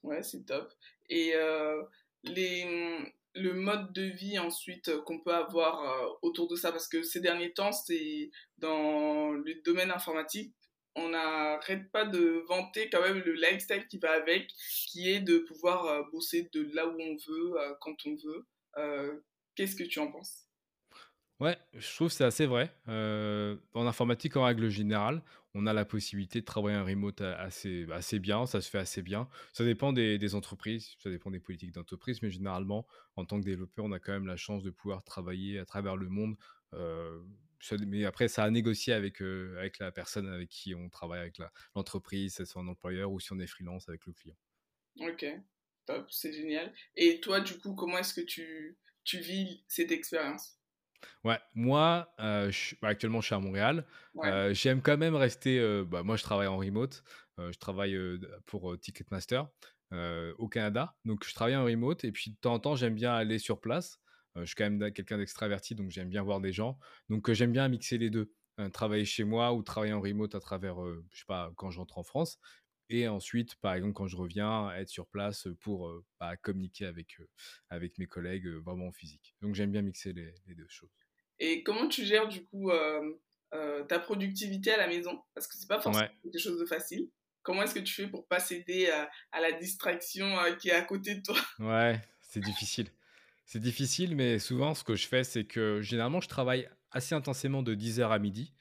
Ouais, c'est top. Et euh, les, le mode de vie ensuite euh, qu'on peut avoir euh, autour de ça, parce que ces derniers temps, c'est dans le domaine informatique, on n'arrête pas de vanter quand même le lifestyle qui va avec, qui est de pouvoir bosser de là où on veut, quand on veut. Qu'est-ce que tu en penses? Ouais, je trouve que c'est assez vrai. en informatique, en règle générale, on a la possibilité de travailler en remote assez, assez bien, ça se fait assez bien. Ça dépend des, entreprises, ça dépend des politiques d'entreprise, mais généralement, en tant que développeur, on a quand même la chance de pouvoir travailler à travers le monde. Euh, mais après, ça a négocié avec, euh, avec la personne avec qui on travaille, avec l'entreprise, c'est soit un employeur ou si on est freelance avec le client. Ok, top, c'est génial. Et toi, du coup, comment est-ce que tu vis cette expérience? Ouais, moi, euh, je, bah, actuellement, je suis à Montréal. Euh, j'aime quand même rester. Euh, bah, moi, je travaille en remote. je travaille pour Ticketmaster au Canada. Donc, je travaille en remote. Et puis, de temps en temps, j'aime bien aller sur place. je suis quand même quelqu'un d'extraverti, donc j'aime bien voir des gens. Donc, j'aime bien mixer les deux. travailler chez moi ou travailler en remote à travers, je sais pas, quand j'entre en France. Et ensuite, par exemple, quand je reviens, être sur place pour bah, communiquer avec, avec mes collègues vraiment en physique. Donc j'aime bien mixer les, deux choses. Et comment tu gères du coup ta productivité à la maison? Parce que c'est pas forcément quelque chose de facile. Comment est-ce que tu fais pour pas céder à, la distraction qui est à côté de toi? Ouais, c'est difficile. C'est difficile, mais souvent, ce que je fais, c'est que généralement, je travaille assez intensément de 10h à midi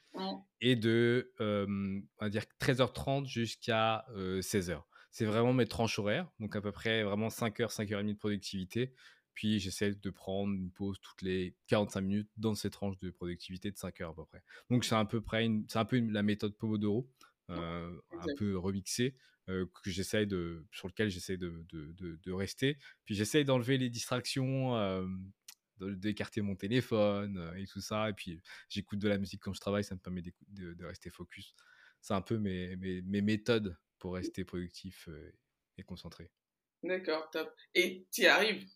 et de on va dire 13h30 jusqu'à 16h. C'est vraiment mes tranches horaires, donc à peu près vraiment 5h, 5h30 de productivité. Puis j'essaie de prendre une pause toutes les 45 minutes dans ces tranches de productivité de 5 heures à peu près. Donc c'est à peu près c'est un peu la méthode Pomodoro, un peu remixée, que j'essaie de, sur lequel j'essaie de, de, de, rester. Puis j'essaie d'enlever les distractions d'écarter mon téléphone euh, et tout ça. Et puis, j'écoute de la musique quand je travaille, ça me permet de, de rester focus. C'est un peu mes, mes, mes, méthodes pour rester productif euh, et concentré. D'accord, top. Et tu y arrives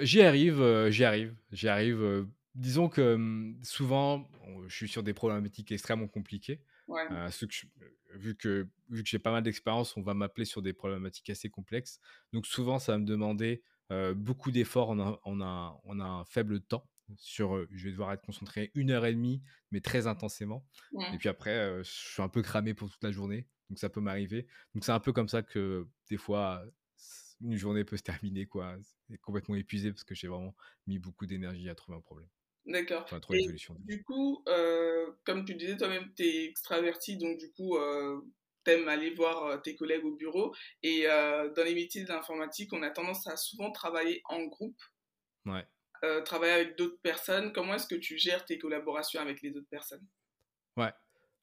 J'y arrive, euh, j'y arrive, j'y arrive disons que souvent, je suis sur des problématiques extrêmement compliquées. ce que vu que, vu que j'ai pas mal d'expérience, on va m'appeler sur des problématiques assez complexes. Donc souvent, ça va me demander beaucoup d'efforts on a un faible temps. Sur, je vais devoir être concentré une heure et demie, mais très intensément. Et puis après, je suis un peu cramé pour toute la journée. Donc ça peut m'arriver. Donc c'est un peu comme ça que des fois, une journée peut se terminer, quoi. complètement épuisé parce que j'ai vraiment mis beaucoup d'énergie à trouver un problème. D'accord. Enfin. Du coup, comme tu disais, toi-même, tu es extraverti, donc du coup, t'aimes aller voir tes collègues au bureau. Et dans les métiers de l'informatique, on a tendance à souvent travailler en groupe. Ouais. travailler avec d'autres personnes. Comment est-ce que tu gères tes collaborations avec les autres personnes? Ouais.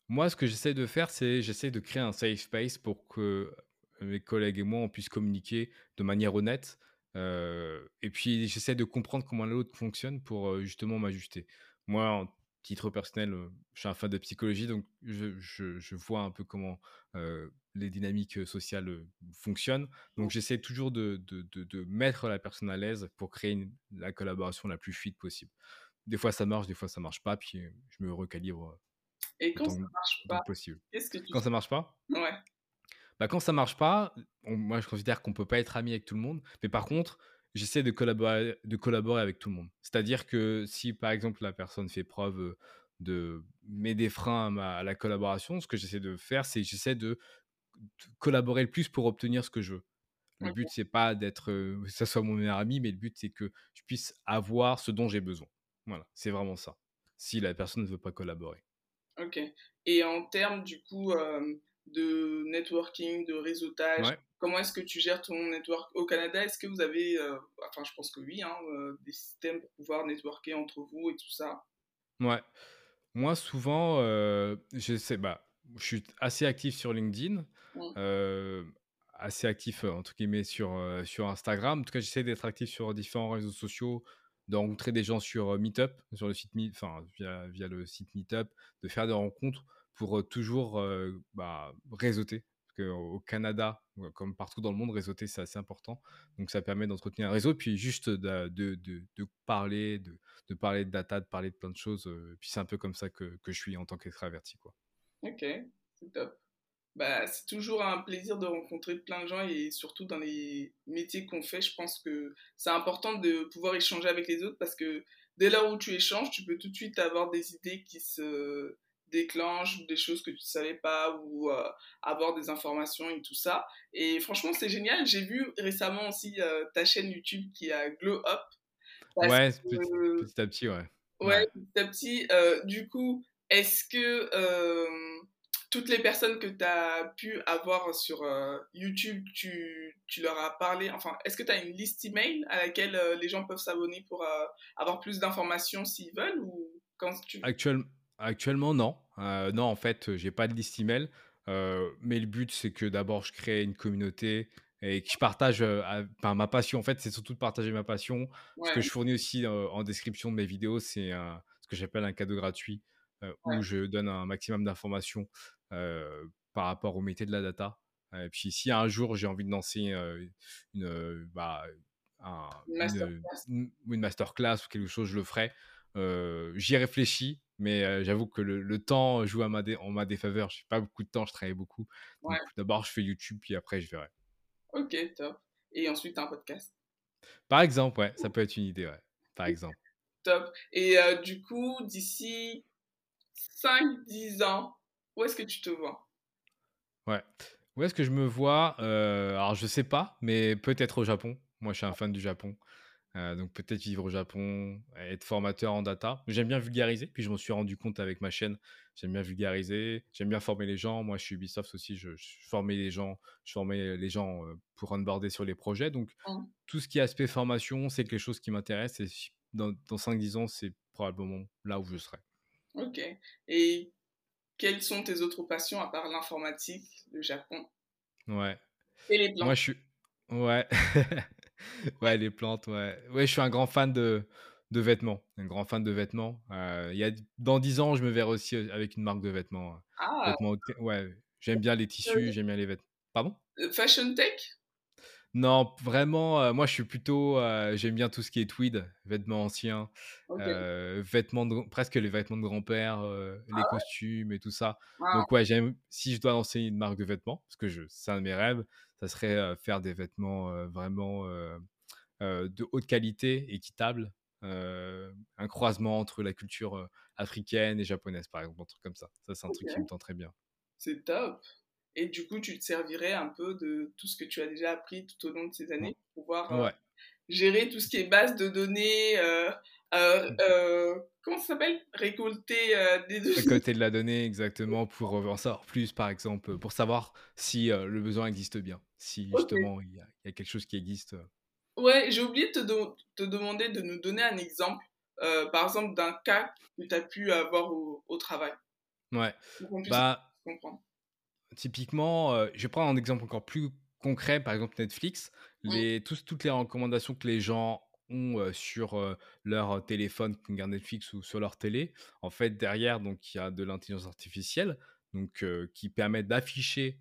Moi, ce que j'essaie de faire, c'est j'essaie de créer un safe space pour que mes collègues et moi, on puisse communiquer de manière honnête. et puis, j'essaie de comprendre comment l'autre fonctionne pour justement m'ajuster. Moi, titre personnel, je suis un fan de psychologie, donc je, vois un peu comment les dynamiques sociales fonctionnent. Donc j'essaie toujours de, mettre la personne à l'aise pour créer la collaboration la plus fluide possible. Des fois ça marche, des fois ça marche pas, puis je me recalibre. Et quand ça marche pas, possible. Que tu... Quand ça marche pas? Ouais. Bah, quand ça marche pas, moi je considère qu'on peut pas être ami avec tout le monde, mais par contre, j'essaie de collaborer, de collaborer avec tout le monde. C'est-à-dire que si par exemple la personne fait preuve de met des freins à, la collaboration, ce que j'essaie de faire, c'est j'essaie de, collaborer le plus pour obtenir ce que je veux. Le but c'est pas d'être, que ça soit mon meilleur ami, mais le but c'est que je puisse avoir ce dont j'ai besoin. Voilà, c'est vraiment ça. Si la personne ne veut pas collaborer. Ok. Et en termes du coup de networking, de réseautage, Comment est-ce que tu gères ton network au Canada? Est-ce que vous avez, euh, enfin je pense que oui, hein, euh, des systèmes pour pouvoir networker entre vous et tout ça? Ouais. Moi souvent, euh, je sais, bah, je suis assez actif sur LinkedIn, assez actif entre guillemets sur, sur Instagram. En tout cas, j'essaie d'être actif sur différents réseaux sociaux, de rencontrer des gens sur Meetup, sur le site enfin via, via le site Meetup, de faire des rencontres pour toujours bah, réseauter au Canada, comme partout dans le monde, réseauter, c'est assez important. Donc, ça permet d'entretenir un réseau, puis juste de, parler, de, parler de data, de parler de plein de choses. Puis, c'est un peu comme ça que, que je suis en tant qu'extraverti. Quoi. Ok, c'est top. Bah, c'est toujours un plaisir de rencontrer plein de gens et surtout dans les métiers qu'on fait, je pense que c'est important de pouvoir échanger avec les autres parce que dès lors où tu échanges, tu peux tout de suite avoir des idées qui se déclenche des choses que tu ne savais pas ou euh, avoir des informations et tout ça. Et franchement, c'est génial. J'ai vu récemment aussi euh, ta chaîne YouTube qui a Glow Up. Ouais, petit, à petit, ouais. Ouais, petit à petit. Euh, du coup, est-ce que toutes les personnes que tu as pu avoir sur YouTube, tu, tu, leur as parlé, enfin, est-ce que tu as une liste email à laquelle les gens peuvent s'abonner pour avoir plus d'informations s'ils veulent ou quand tu... Actuellement Actuellement, non. Euh, non, en fait, j'ai pas de liste email. Euh, mais le but, c'est que d'abord, je crée une communauté et que je partage euh, ma passion. En fait, c'est surtout de partager ma passion. Ce que je fournis aussi en description de mes vidéos, c'est ce que j'appelle un cadeau gratuit où je donne un maximum d'informations par rapport au métier de la data. Et puis, si un jour j'ai envie de lancer une, bah, une, masterclass ou quelque chose, je le ferai. J'y réfléchis, mais j'avoue que le, temps joue à ma en ma défaveur. Je n'ai pas beaucoup de temps, je travaille beaucoup. D'abord, je fais YouTube, puis après, je verrai. Ok, top. Et ensuite, un podcast Par exemple, ouais, ça peut être une idée, ouais. Par exemple. Top. Et du coup, d'ici 5-10 ans, où est-ce que tu te vois? Ouais. Où est-ce que je me vois Alors, je sais pas, mais peut-être au Japon. Moi, je suis un fan du Japon. Euh, donc peut-être vivre au Japon, être formateur en data. J'aime bien vulgariser, puis je m'en suis rendu compte avec ma chaîne. J'aime bien vulgariser, j'aime bien former les gens. Moi, je suis Ubisoft aussi, je, formais les gens, je formais les gens euh, pour onboarder sur les projets. Donc mmh. tout ce qui est aspect formation, c'est quelque chose qui m'intéresse. Et dans, dans 5-10 ans, c'est probablement là où je serai. Ok. Et quelles sont tes autres passions à part l'informatique, le Japon? Ouais. Et les plantes Moi, je suis. Ouais. ouais, les plantes, ouais. Ouais, je suis un grand fan de, de vêtements. Un grand fan de vêtements. Euh, y a, dans 10 ans, je me verrai aussi avec une marque de vêtements. Hein. Ah Ouais, j'aime bien les tissus, j'aime bien les vêtements. Pardon? Fashion Tech? Non, vraiment, moi je suis plutôt, j'aime bien tout ce qui est tweed, vêtements anciens, vêtements de presque les vêtements de grand-père, les Ah costumes et tout ça. Donc ouais, j'aime si je dois lancer une marque de vêtements, parce que je c'est un de mes rêves, ça serait, faire des vêtements, vraiment, de haute qualité, équitables, un croisement entre la culture, africaine et japonaise, par exemple, un truc comme ça. Ça, c'est un truc qui me tente très bien. C'est top. Et du coup, tu te servirais un peu de tout ce que tu as déjà appris tout au long de ces années pour pouvoir euh, Ouais. gérer tout ce qui est base de données, euh, euh, Mmh. comment ça s'appelle? Récolter euh, des données. Récolter de la donnée exactement pour en savoir plus, par exemple, pour savoir si le besoin existe bien, si justement il y, a, il y a quelque chose qui existe. Ouais, j'ai oublié de te, demander de nous donner un exemple, euh, par exemple, d'un cas que tu as pu avoir au, au travail, Ouais. pour qu'on puisse Bah, comprendre. typiquement, euh, je vais prendre un exemple encore plus concret, par exemple Netflix. Mm. Les, tous- toutes les recommandations que les gens ont sur leur téléphone Netflix ou sur leur télé, en fait, derrière, donc il y a de l'intelligence artificielle donc, qui permet d'afficher,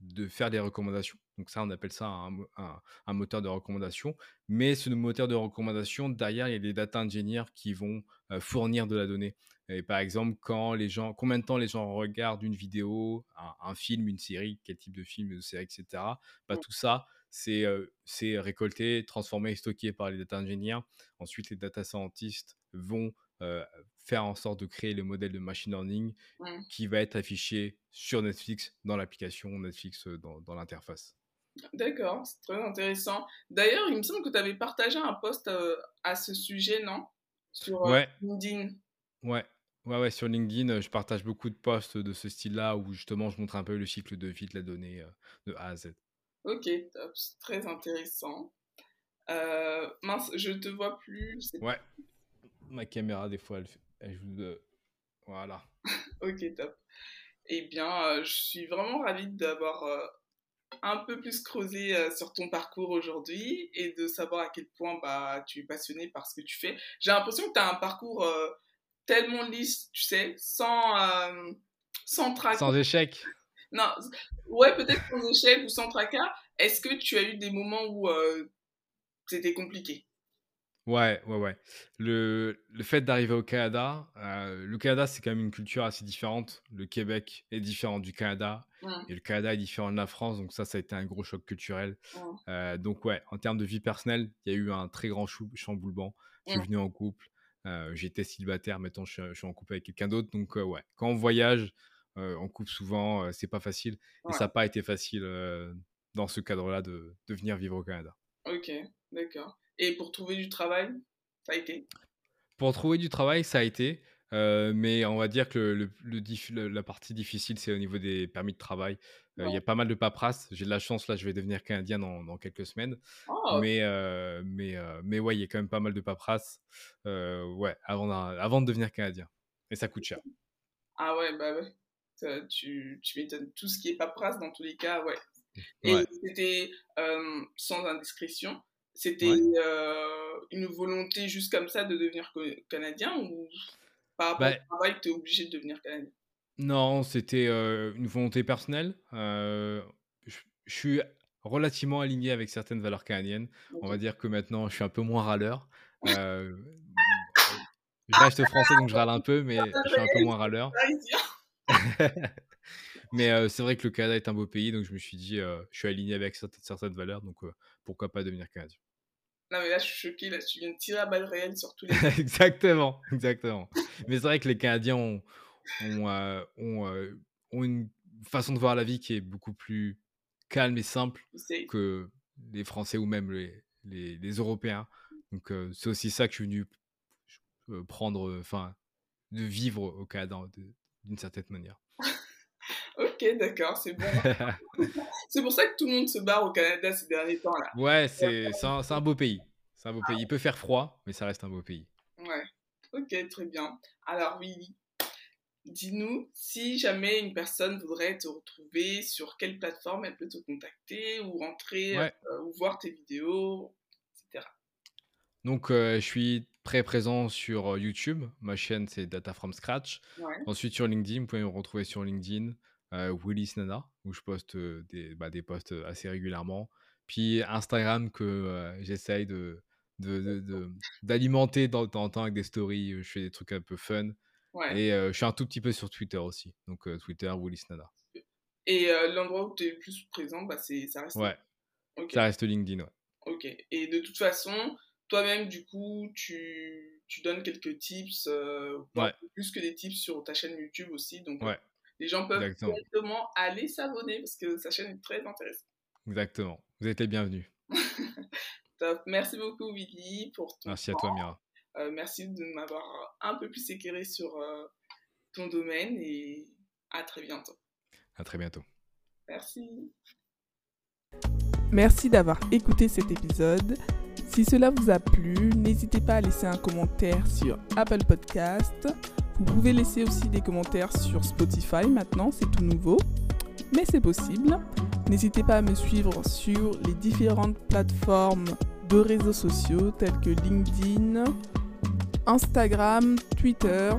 de faire des recommandations. Donc ça, on appelle ça un, mo- un- un moteur de recommandation. Mais ce moteur de recommandation, derrière, il y a des data engineers qui vont fournir de la donnée. Et par exemple, quand les gens, combien de temps les gens regardent une vidéo, un, un film, une série, quel type de film, de série, etc. Bah, Mm. tout ça, c'est euh, récolté, transformé et stocké par les data engineers. Ensuite, les data scientists vont euh, faire en sorte de créer le modèle de machine learning qui va être affiché sur Netflix, dans l'application Netflix, dans, dans l'interface. D'accord, c'est très intéressant. D'ailleurs, il me semble que tu avais partagé un post euh, à ce sujet, non? Sur Ouais, LinkedIn. ouais. Ouais, ouais, sur LinkedIn, je partage beaucoup de posts de ce style-là où justement je montre un peu le cycle de vie de la donnée de A à Z. Ok, top, c'est très intéressant. Euh, mince, je te vois plus. Ouais, ma caméra, des fois, elle, joue de. Voilà. Ok, top. Eh bien, euh, je suis vraiment ravie d'avoir euh, un peu plus creusé sur ton parcours aujourd'hui et de savoir à quel point bah, tu es passionné par ce que tu fais. J'ai l'impression que tu as un parcours tellement lisse, tu sais, sans, sans tracas. Sans échec. Non, ouais, peut-être sans échec ou sans tracas. Est-ce que tu as eu des moments où euh, c'était compliqué? Ouais, ouais, ouais. Le, le fait d'arriver au Canada, euh, le Canada, c'est quand même une culture assez différente. Le Québec est différent du Canada et le Canada est différent de la France. Donc ça, ça a été un gros choc culturel. Euh, donc ouais, en termes de vie personnelle, il y a eu un très grand chamboulement. Je suis venu en couple. euh, J'étais célibataire, maintenant je, suis- je suis en couple avec quelqu'un d'autre. Donc ouais, quand on voyage, on couple souvent, c'est pas facile. Et ça n'a pas été facile dans ce cadre-là de, de venir vivre au Canada. Ok, d'accord. Et pour trouver du travail, ça a été? Pour trouver du travail, ça a été, euh, mais on va dire que le, la partie difficile, c'est au niveau des permis de travail. Euh, Il y a pas mal de paperasse. J'ai de la chance, là, je vais devenir canadien dans, dans quelques semaines. Oh, Mais, euh, mais, mais ouais, il y a quand même pas mal de paperasse ouais, avant, avant de devenir canadien. Et ça coûte cher. Ah ouais, bah ouais. Ça, tu, tu m'étonnes. Tout ce qui est paperasse, dans tous les cas, ouais. Et Ouais. c'était, euh, sans indiscrétion, c'était Ouais. euh, une volonté juste comme ça de devenir canadien ou par rapport Bah, au travail, tu es obligé de devenir canadien? Non, c'était euh, une volonté personnelle. Euh, je, suis relativement aligné avec certaines valeurs canadiennes. On va dire que maintenant, je suis un peu moins râleur. Euh, je reste français, donc je râle un peu, mais je suis un peu moins râleur. Mais euh, c'est vrai que le Canada est un beau pays, donc je me suis dit, euh, je suis aligné avec certaines, certaines valeurs, donc euh, pourquoi pas devenir canadien. Non, mais là, je suis choquée. Là, tu viens de tirer à balles réelles sur tous les. exactement, exactement. Mais c'est vrai que les Canadiens ont, ont, ont, ont une façon de voir la vie qui est beaucoup plus calme et simple que les Français ou même les, les, les Européens. Donc c'est aussi ça que je suis venu prendre, enfin, de vivre au Canada de- d'une certaine manière. Ok, d'accord, c'est bon. c'est pour ça que tout le monde se barre au Canada ces derniers temps là. ouais, c'est un, un beau pays. C'est un beau pays. Il peut faire froid, mais ça reste un beau pays. Ouais. Ok, très bien. Alors Willy, dis-nous si jamais une personne voudrait te retrouver, sur quelle plateforme elle peut te contacter ou rentrer Ouais. euh, ou voir tes vidéos, etc. Donc, euh, je suis très présent sur euh, YouTube. Ma chaîne, c'est Data from Scratch. Ouais. Ensuite, sur LinkedIn, vous pouvez me retrouver sur LinkedIn, euh, Willis Nana, où je poste euh, des, bah, des posts assez régulièrement. Puis Instagram que j'essaye de, d'alimenter de, de, temps en temps avec des stories. Je fais des trucs un peu fun. Et je suis un tout petit peu sur Twitter aussi. Donc Twitter, Willis Nada. Et l'endroit où tu es le plus présent, bah, ça reste. Ouais. Ça reste LinkedIn, ouais. Ok. Et de toute façon, toi-même, du coup, tu, tu donnes quelques tips, plus que des tips sur ta chaîne YouTube aussi. Donc, les gens peuvent directement aller s'abonner parce que sa chaîne est très intéressante. Exactement. Vous êtes les bienvenus. Top. Merci beaucoup, Willy, pour ton Merci à toi, Mira. Euh, merci de m'avoir un peu plus éclairé sur euh, ton domaine et à très bientôt. À très bientôt. Merci. Merci d'avoir écouté cet épisode. Si cela vous a plu, n'hésitez pas à laisser un commentaire sur Apple Podcast. Vous pouvez laisser aussi des commentaires sur Spotify maintenant, c'est tout nouveau. Mais c'est possible. N'hésitez pas à me suivre sur les différentes plateformes de réseaux sociaux tels que LinkedIn, Instagram, Twitter,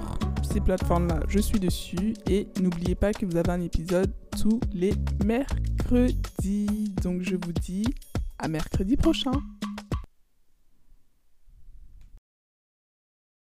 ces plateformes-là, je suis dessus. Et n'oubliez pas que vous avez un épisode tous les mercredis. Donc je vous dis à mercredi prochain.